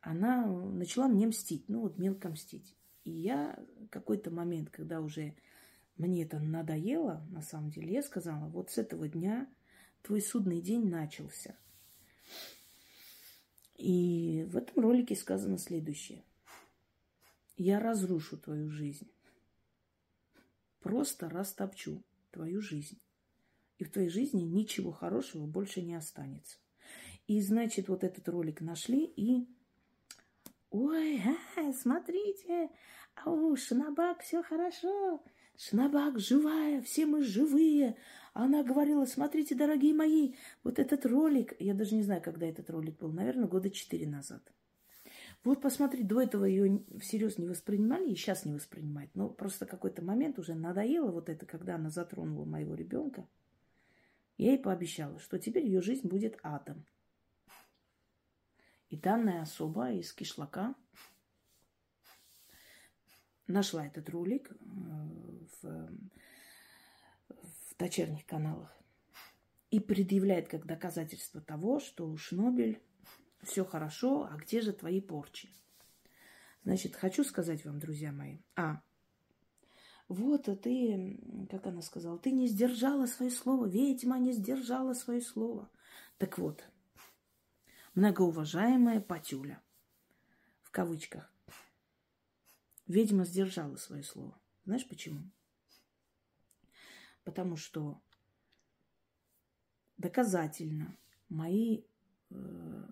она начала мне мстить, ну вот мелко мстить. И я какой-то момент, когда уже мне это надоело, на самом деле, я сказала, вот с этого дня твой судный день начался. И в этом ролике сказано следующее. Я разрушу твою жизнь. Просто растопчу твою жизнь. И в твоей жизни ничего хорошего больше не останется. И, значит, вот этот ролик нашли и Ой, а, смотрите, а у Шнабак все хорошо. Шнабак живая, все мы живые. Она говорила, смотрите, дорогие мои, вот этот ролик, я даже не знаю, когда этот ролик был, наверное, года четыре назад. Вот посмотри, до этого ее всерьез не воспринимали, и сейчас не воспринимают. Но просто какой-то момент уже надоело вот это, когда она затронула моего ребенка. Я ей пообещала, что теперь ее жизнь будет адом. И данная особа из кишлака нашла этот ролик э, в, в дочерних каналах и предъявляет как доказательство того, что Шнобель все хорошо, а где же твои порчи? Значит, хочу сказать вам, друзья мои. А, вот а ты, как она сказала, ты не сдержала свое слово, ведьма не сдержала свое слово. Так вот, многоуважаемая Патюля, в кавычках, ведьма сдержала свое слово. Знаешь почему? Потому что доказательно мои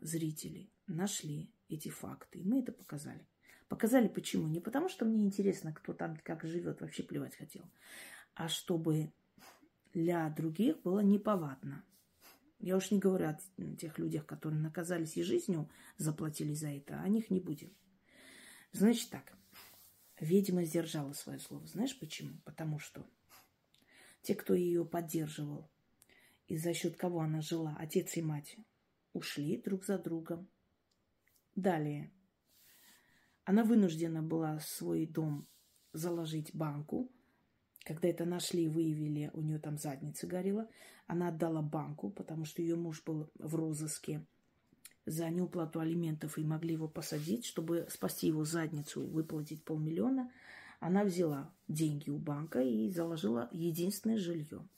зрители нашли эти факты, и мы это показали. Показали почему? Не потому, что мне интересно, кто там как живет, вообще плевать хотел, а чтобы для других было неповадно. Я уж не говорю о тех людях, которые наказались и жизнью заплатили за это, о них не будем. Значит так, ведьма сдержала свое слово. Знаешь почему? Потому что те, кто ее поддерживал и за счет кого она жила, отец и мать, ушли друг за другом. Далее. Она вынуждена была свой дом заложить банку. Когда это нашли и выявили, у нее там задница горела. Она отдала банку, потому что ее муж был в розыске за неуплату алиментов и могли его посадить, чтобы спасти его задницу, выплатить полмиллиона. Она взяла деньги у банка и заложила единственное жилье.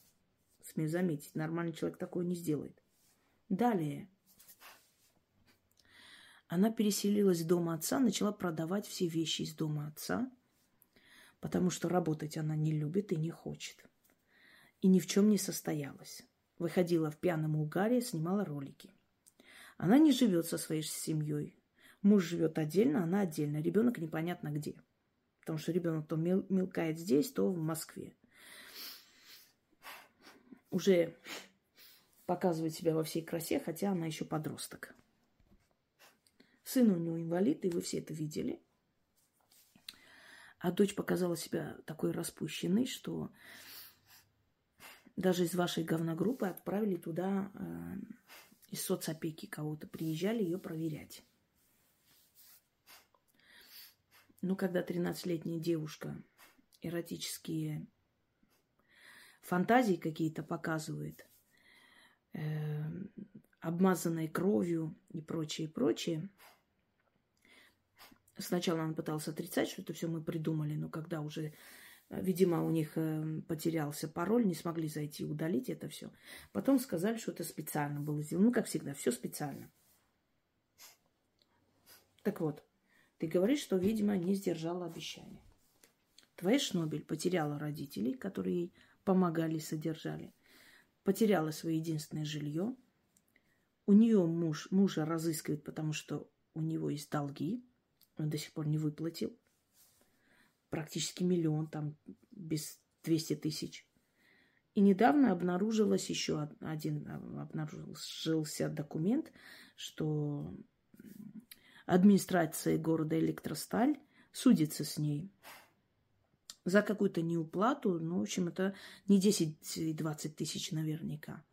Смею заметить, нормальный человек такое не сделает. Далее. Она переселилась в дом отца, начала продавать все вещи из дома отца, потому что работать она не любит и не хочет. И ни в чем не состоялась. Выходила в пьяном угаре, снимала ролики. Она не живет со своей семьей. Муж живет отдельно, она отдельно. Ребенок непонятно где. Потому что ребенок то мел- мелкает здесь, то в Москве. Уже показывает себя во всей красе, хотя она еще подросток. Сын у него инвалид, и вы все это видели. А дочь показала себя такой распущенной, что даже из вашей говногруппы отправили туда э, из соцопеки кого-то, приезжали ее проверять. Ну, когда 13-летняя девушка эротические фантазии какие-то показывает, э, обмазанной кровью и прочее, прочее, Сначала он пытался отрицать, что это все мы придумали, но когда уже, э, видимо, у них э, потерялся пароль, не смогли зайти удалить это все. Потом сказали, что это специально было сделано. Ну, как всегда, все специально. Так вот, ты говоришь, что, видимо, не сдержала обещания. Твоя Шнобель потеряла родителей, которые ей помогали, содержали. Потеряла свое единственное жилье. У нее муж, мужа разыскивает, потому что у него есть долги он до сих пор не выплатил. Практически миллион, там без 200 тысяч. И недавно обнаружилось еще один, обнаружился документ, что администрация города Электросталь судится с ней за какую-то неуплату. Ну, в общем, это не 10 и 20 тысяч наверняка.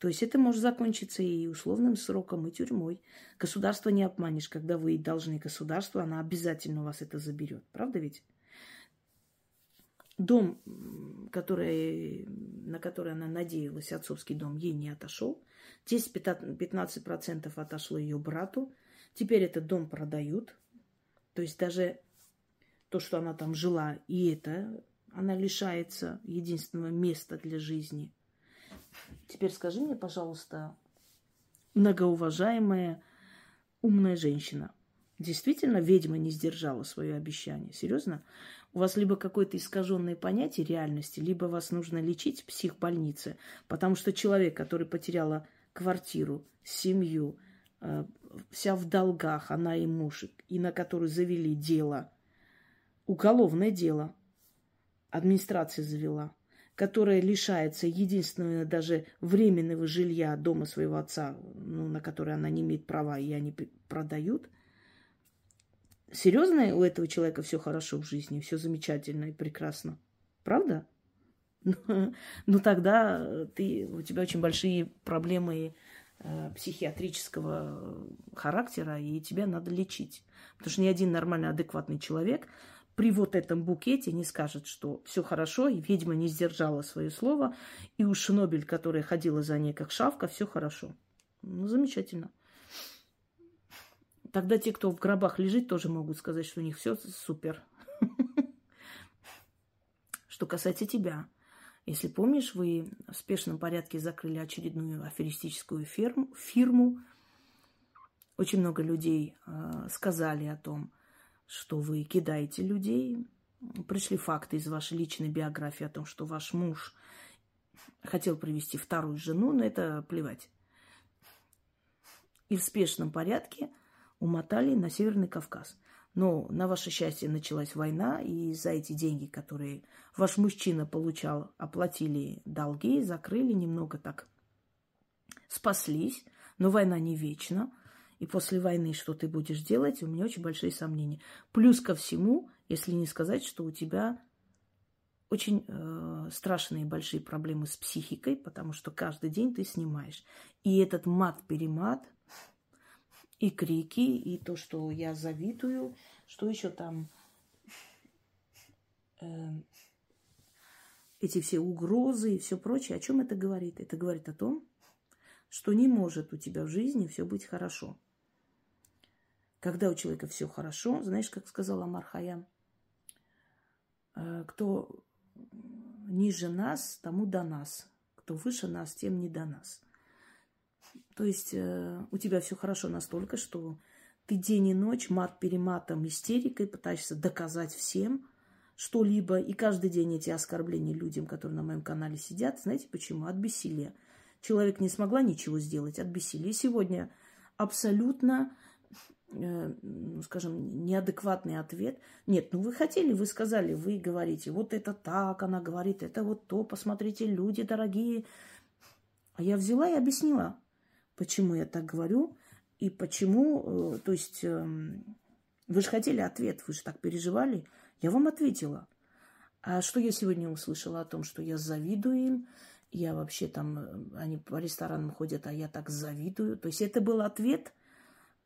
То есть это может закончиться и условным сроком, и тюрьмой. Государство не обманешь. Когда вы должны государству, она обязательно у вас это заберет. Правда ведь? Дом, который, на который она надеялась, отцовский дом, ей не отошел. 10-15% отошло ее брату. Теперь этот дом продают. То есть даже то, что она там жила, и это она лишается единственного места для жизни – Теперь скажи мне, пожалуйста, многоуважаемая умная женщина, действительно ведьма не сдержала свое обещание? Серьезно? У вас либо какое-то искаженное понятие реальности, либо вас нужно лечить в психбольнице, потому что человек, который потеряла квартиру, семью, э, вся в долгах, она и муж, и на которую завели дело, уголовное дело, администрация завела – которая лишается единственного даже временного жилья дома своего отца, ну, на которое она не имеет права, и они продают. Серьезно у этого человека все хорошо в жизни, все замечательно и прекрасно. Правда? <laughs> Ну, тогда ты, у тебя очень большие проблемы э, психиатрического характера, и тебя надо лечить. Потому что ни один нормальный, адекватный человек при вот этом букете не скажет, что все хорошо, и ведьма не сдержала свое слово, и у Шинобель, которая ходила за ней как шавка, все хорошо. Ну, замечательно. Тогда те, кто в гробах лежит, тоже могут сказать, что у них все супер. <laughs> Что касается тебя. Если помнишь, вы в спешном порядке закрыли очередную аферистическую фирму. Очень много людей э, сказали о том, что вы кидаете людей. Пришли факты из вашей личной биографии о том, что ваш муж хотел привести вторую жену, но это плевать. И в спешном порядке умотали на Северный Кавказ. Но на ваше счастье началась война, и за эти деньги, которые ваш мужчина получал, оплатили долги, закрыли немного так, спаслись. Но война не вечна. И после войны что ты будешь делать, у меня очень большие сомнения. Плюс ко всему, если не сказать, что у тебя очень э, страшные большие проблемы с психикой, потому что каждый день ты снимаешь. И этот мат-перемат, и крики, и то, что я завидую, что еще там, э, эти все угрозы и все прочее. О чем это говорит? Это говорит о том, что не может у тебя в жизни все быть хорошо. Когда у человека все хорошо, знаешь, как сказала Мархая, э, кто ниже нас, тому до нас. Кто выше нас, тем не до нас. То есть э, у тебя все хорошо настолько, что ты день и ночь мат-перематом, истерикой пытаешься доказать всем что-либо. И каждый день эти оскорбления людям, которые на моем канале сидят, знаете почему? От бессилия. Человек не смогла ничего сделать от бессилия. Сегодня абсолютно ну, скажем, неадекватный ответ. Нет, ну вы хотели, вы сказали, вы говорите, вот это так, она говорит, это вот то, посмотрите, люди дорогие. А я взяла и объяснила, почему я так говорю и почему, э, то есть эм, вы же хотели ответ, вы же так переживали, я вам ответила. А что я сегодня услышала о том, что я завидую им, я вообще там, э, они по ресторанам ходят, а я так завидую. То есть это был ответ –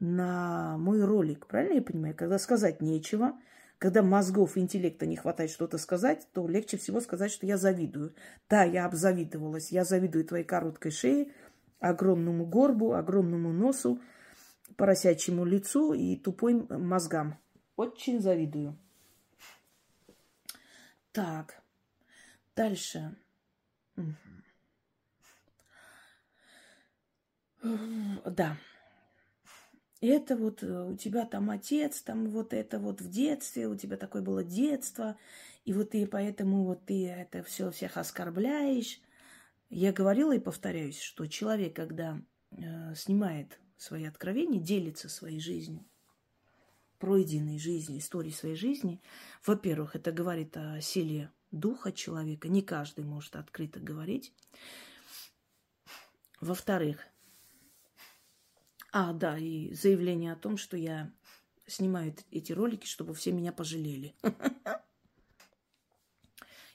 на мой ролик, правильно я понимаю? Когда сказать нечего, когда мозгов интеллекта не хватает что-то сказать, то легче всего сказать, что я завидую. Да, я обзавидовалась. Я завидую твоей короткой шее, огромному горбу, огромному носу, поросячьему лицу и тупой мозгам. Очень завидую. Так, дальше. Да это вот э, у тебя там отец, там вот это вот в детстве, у тебя такое было детство, и вот ты поэтому вот ты это все всех оскорбляешь. Я говорила и повторяюсь, что человек, когда э, снимает свои откровения, делится своей жизнью, пройденной жизнью, историей своей жизни, во-первых, это говорит о силе духа человека. Не каждый может открыто говорить. Во-вторых, а, да, и заявление о том, что я снимаю эти ролики, чтобы все меня пожалели. <laughs>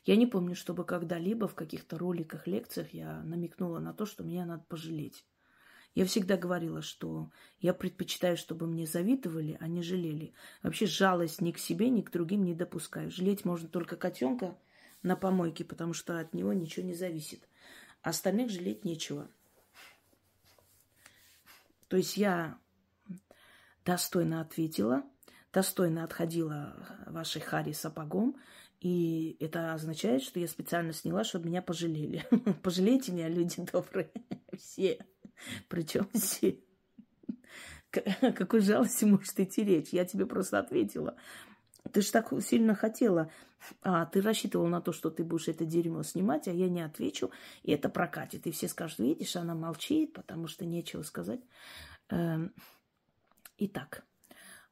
Я не помню, чтобы когда-либо в каких-то роликах, лекциях я намекнула на то, что меня надо пожалеть. Я всегда говорила, что я предпочитаю, чтобы мне завидовали, а не жалели. Вообще жалость ни к себе, ни к другим не допускаю. Жалеть можно только котенка на помойке, потому что от него ничего не зависит. Остальных жалеть нечего. То есть я достойно ответила, достойно отходила вашей Хари сапогом, и это означает, что я специально сняла, чтобы меня пожалели. <laughs> Пожалейте меня, люди добрые. <laughs> Все. Причем все. Какой жалости может идти речь? Я тебе просто ответила. Ты же так сильно хотела. А, ты рассчитывал на то, что ты будешь это дерьмо снимать, а я не отвечу, и это прокатит. И все скажут, видишь, она молчит, потому что нечего сказать. Эм, итак,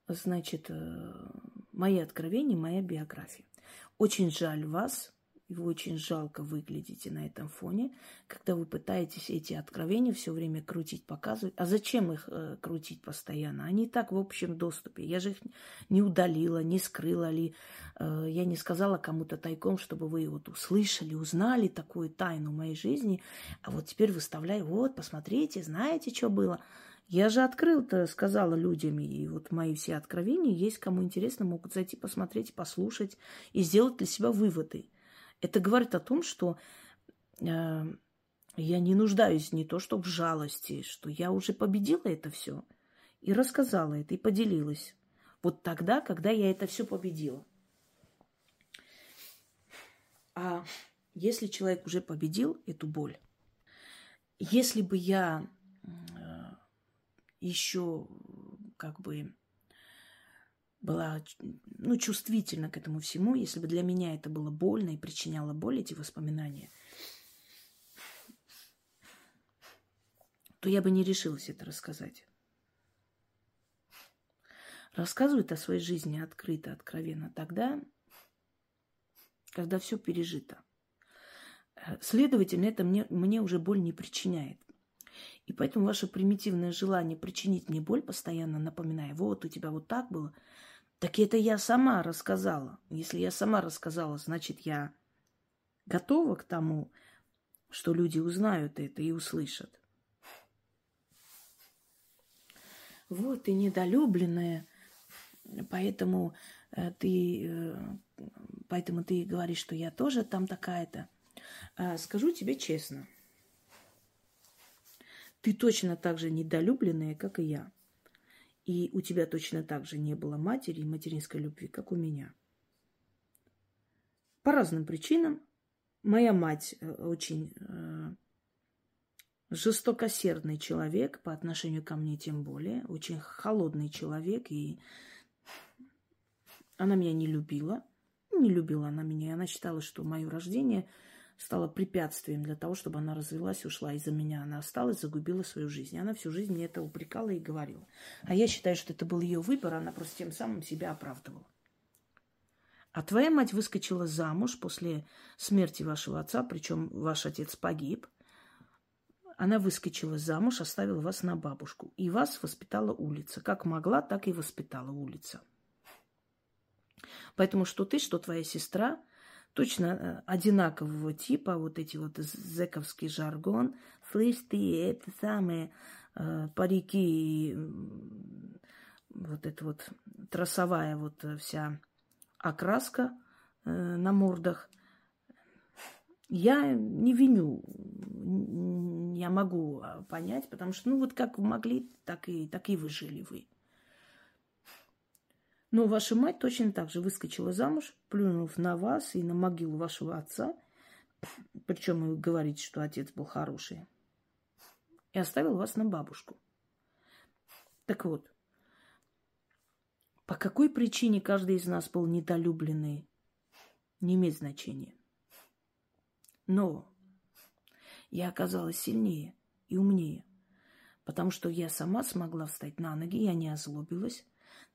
значит, э, мои откровения, моя биография. Очень жаль вас, и вы очень жалко выглядите на этом фоне, когда вы пытаетесь эти откровения все время крутить, показывать. А зачем их э, крутить постоянно? Они и так в общем доступе. Я же их не удалила, не скрыла ли. Э, я не сказала кому-то тайком, чтобы вы вот услышали, узнали такую тайну моей жизни. А вот теперь выставляю, вот, посмотрите, знаете, что было. Я же открыл-то, сказала людям, и вот мои все откровения есть, кому интересно, могут зайти посмотреть, послушать и сделать для себя выводы. Это говорит о том, что э, я не нуждаюсь не то что в жалости, что я уже победила это все и рассказала это, и поделилась. Вот тогда, когда я это все победила. А если человек уже победил эту боль, если бы я э, еще как бы была ну, чувствительна к этому всему, если бы для меня это было больно и причиняло боль, эти воспоминания, то я бы не решилась это рассказать. Рассказывает о своей жизни открыто, откровенно тогда, когда все пережито. Следовательно, это мне, мне уже боль не причиняет. И поэтому ваше примитивное желание причинить мне боль, постоянно напоминая, вот у тебя вот так было – так это я сама рассказала. Если я сама рассказала, значит, я готова к тому, что люди узнают это и услышат. Вот, ты недолюбленная, поэтому э, ты, э, поэтому ты говоришь, что я тоже там такая-то. А скажу тебе честно, ты точно так же недолюбленная, как и я. И у тебя точно так же не было матери и материнской любви, как у меня. По разным причинам. Моя мать э, очень э, жестокосердный человек, по отношению ко мне тем более, очень холодный человек, и она меня не любила. Не любила она меня, она считала, что мое рождение – стало препятствием для того, чтобы она развелась, ушла из-за меня. Она осталась, загубила свою жизнь. И она всю жизнь мне это упрекала и говорила. А я считаю, что это был ее выбор, она просто тем самым себя оправдывала. А твоя мать выскочила замуж после смерти вашего отца, причем ваш отец погиб. Она выскочила замуж, оставила вас на бабушку. И вас воспитала улица. Как могла, так и воспитала улица. Поэтому что ты, что твоя сестра – точно э, одинакового типа, вот эти вот зековский жаргон. Слышь ты, это самые э, парики, вот эта вот трассовая вот вся окраска э, на мордах. Я не виню, я могу а, понять, потому что, ну, вот как могли, так и, так и вы жили вы. Но ваша мать точно так же выскочила замуж, плюнув на вас и на могилу вашего отца. Причем вы говорите, что отец был хороший. И оставил вас на бабушку. Так вот, по какой причине каждый из нас был недолюбленный, не имеет значения. Но я оказалась сильнее и умнее, потому что я сама смогла встать на ноги, я не озлобилась,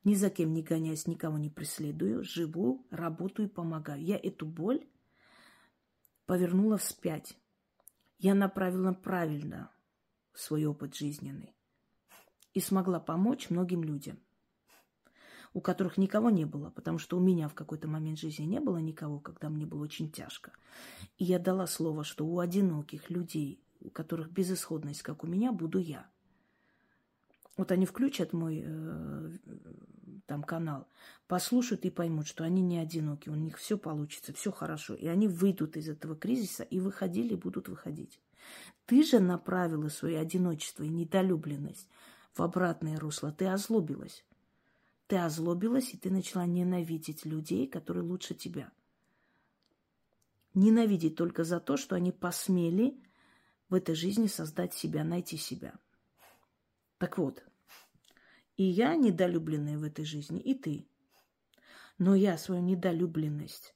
ни за кем не гоняюсь, никого не преследую, живу, работаю, помогаю. Я эту боль повернула вспять. Я направила правильно свой опыт жизненный и смогла помочь многим людям, у которых никого не было, потому что у меня в какой-то момент жизни не было никого, когда мне было очень тяжко. И я дала слово, что у одиноких людей, у которых безысходность, как у меня, буду я – вот они включат мой э, там канал, послушают и поймут, что они не одиноки, у них все получится, все хорошо. И они выйдут из этого кризиса и выходили, будут выходить. Ты же направила свое одиночество и недолюбленность в обратное русло. Ты озлобилась. Ты озлобилась, и ты начала ненавидеть людей, которые лучше тебя. Ненавидеть только за то, что они посмели в этой жизни создать себя, найти себя. Так вот, и я недолюбленная в этой жизни, и ты. Но я свою недолюбленность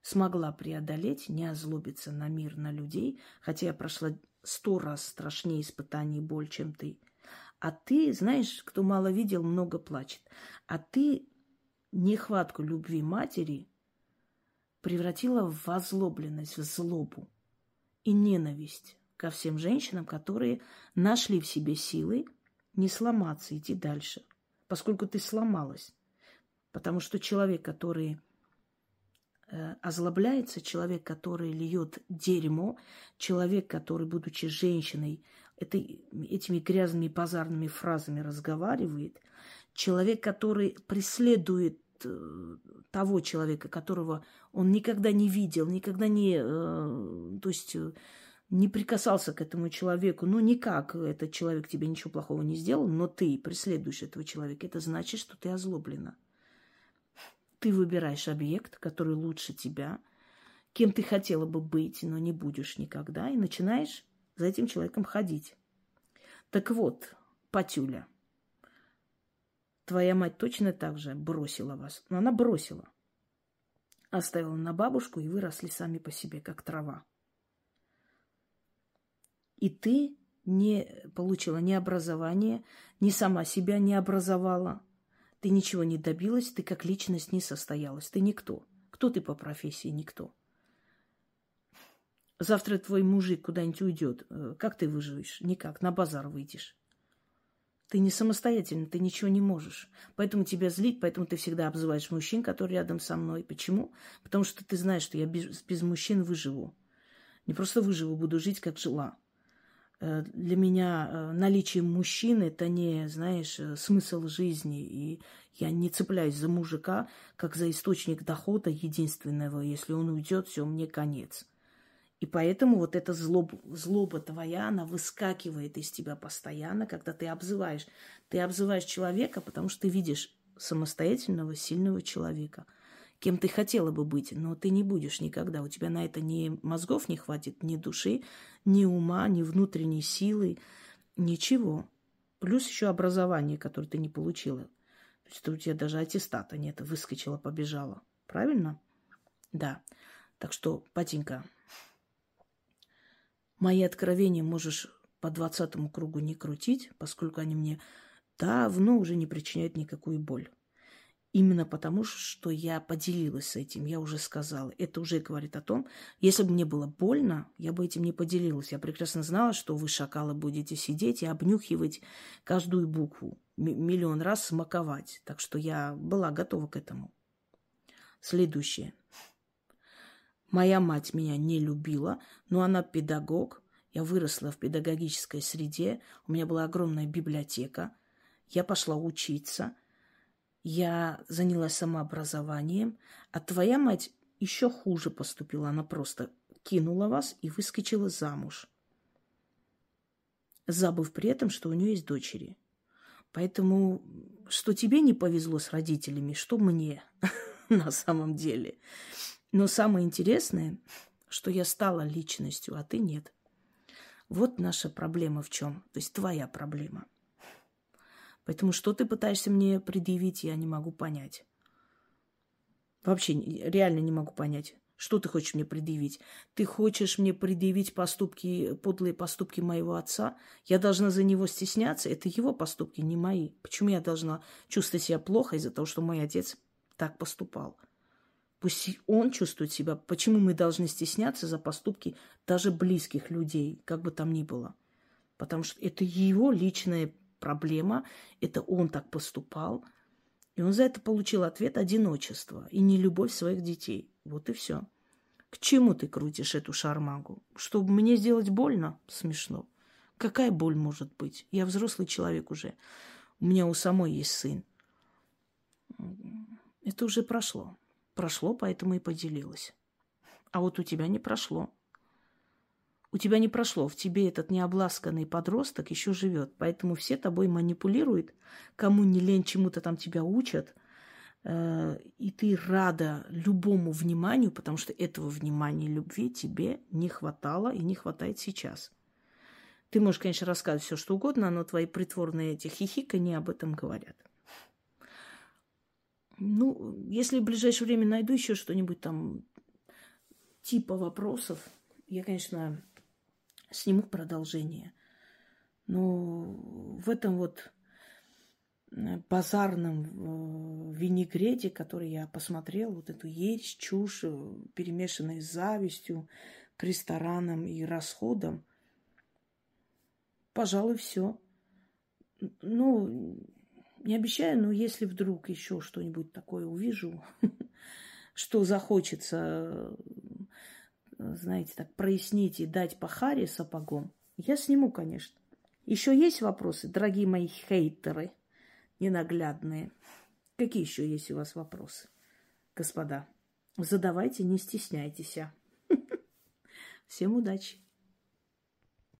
смогла преодолеть, не озлобиться на мир, на людей, хотя я прошла сто раз страшнее испытаний и боль, чем ты. А ты, знаешь, кто мало видел, много плачет. А ты нехватку любви матери превратила в озлобленность, в злобу и ненависть ко всем женщинам, которые нашли в себе силы не сломаться, идти дальше, поскольку ты сломалась. Потому что человек, который э, озлобляется, человек, который льет дерьмо, человек, который, будучи женщиной, это, этими грязными базарными фразами разговаривает, человек, который преследует э, того человека, которого он никогда не видел, никогда не, э, то есть не прикасался к этому человеку, ну никак этот человек тебе ничего плохого не сделал, но ты преследуешь этого человека, это значит, что ты озлоблена. Ты выбираешь объект, который лучше тебя, кем ты хотела бы быть, но не будешь никогда, и начинаешь за этим человеком ходить. Так вот, Патюля, твоя мать точно так же бросила вас, но она бросила. Оставила на бабушку, и выросли сами по себе, как трава и ты не получила ни образования, ни сама себя не образовала. Ты ничего не добилась, ты как личность не состоялась. Ты никто. Кто ты по профессии? Никто. Завтра твой мужик куда-нибудь уйдет. Э, как ты выживешь? Никак. На базар выйдешь. Ты не самостоятельно, ты ничего не можешь. Поэтому тебя злить, поэтому ты всегда обзываешь мужчин, которые рядом со мной. Почему? Потому что ты знаешь, что я без, без мужчин выживу. Не просто выживу, буду жить, как жила. Э, для меня э, наличие мужчины – это не, знаешь, э, смысл жизни. И я не цепляюсь за мужика, как за источник дохода единственного. Если он уйдет, все, мне конец. И поэтому вот эта злоба, злоба твоя, она выскакивает из тебя постоянно, когда ты обзываешь. Ты обзываешь человека, потому что ты видишь самостоятельного, сильного человека, кем ты хотела бы быть, но ты не будешь никогда. У тебя на это ни мозгов не хватит, ни души, ни ума, ни внутренней силы, ничего. Плюс еще образование, которое ты не получила. То есть у тебя даже аттестата нет, выскочила, побежала. Правильно? Да. Так что, Патенька, Мои откровения можешь по двадцатому кругу не крутить, поскольку они мне давно уже не причиняют никакую боль. Именно потому, что я поделилась с этим, я уже сказала. Это уже говорит о том, если бы мне было больно, я бы этим не поделилась. Я прекрасно знала, что вы, шакалы, будете сидеть и обнюхивать каждую букву, миллион раз смаковать. Так что я была готова к этому. Следующее. Моя мать меня не любила, но она педагог. Я выросла в педагогической среде. У меня была огромная библиотека. Я пошла учиться. Я занялась самообразованием. А твоя мать еще хуже поступила. Она просто кинула вас и выскочила замуж. Забыв при этом, что у нее есть дочери. Поэтому, что тебе не повезло с родителями, что мне <laughs> на самом деле. Но самое интересное, что я стала личностью, а ты нет. Вот наша проблема в чем. То есть твоя проблема. Поэтому что ты пытаешься мне предъявить, я не могу понять. Вообще реально не могу понять. Что ты хочешь мне предъявить? Ты хочешь мне предъявить поступки, подлые поступки моего отца? Я должна за него стесняться? Это его поступки, не мои. Почему я должна чувствовать себя плохо из-за того, что мой отец так поступал? Пусть он чувствует себя. Почему мы должны стесняться за поступки даже близких людей, как бы там ни было? Потому что это его личная проблема, это он так поступал. И он за это получил ответ одиночество и не любовь своих детей. Вот и все. К чему ты крутишь эту шармагу? Чтобы мне сделать больно? Смешно. Какая боль может быть? Я взрослый человек уже. У меня у самой есть сын. Это уже прошло. Прошло, поэтому и поделилась. А вот у тебя не прошло. У тебя не прошло, в тебе этот необласканный подросток еще живет, поэтому все тобой манипулируют, кому не лень чему-то там тебя учат, э, и ты рада любому вниманию, потому что этого внимания и любви тебе не хватало и не хватает сейчас. Ты можешь, конечно, рассказывать все, что угодно, но твои притворные эти хихикания об этом говорят. Ну, если в ближайшее время найду еще что-нибудь там типа вопросов, я, конечно, сниму продолжение. Но в этом вот э, базарном э, винегрете, который я посмотрел, вот эту ересь, чушь, э, перемешанная с завистью к ресторанам и расходам, пожалуй, все. Ну, не обещаю, но если вдруг еще что-нибудь такое увижу, <laughs> что захочется, знаете, так прояснить и дать по харе сапогом, я сниму, конечно. Еще есть вопросы, дорогие мои хейтеры ненаглядные? Какие еще есть у вас вопросы, господа? Задавайте, не стесняйтесь. <laughs> Всем удачи!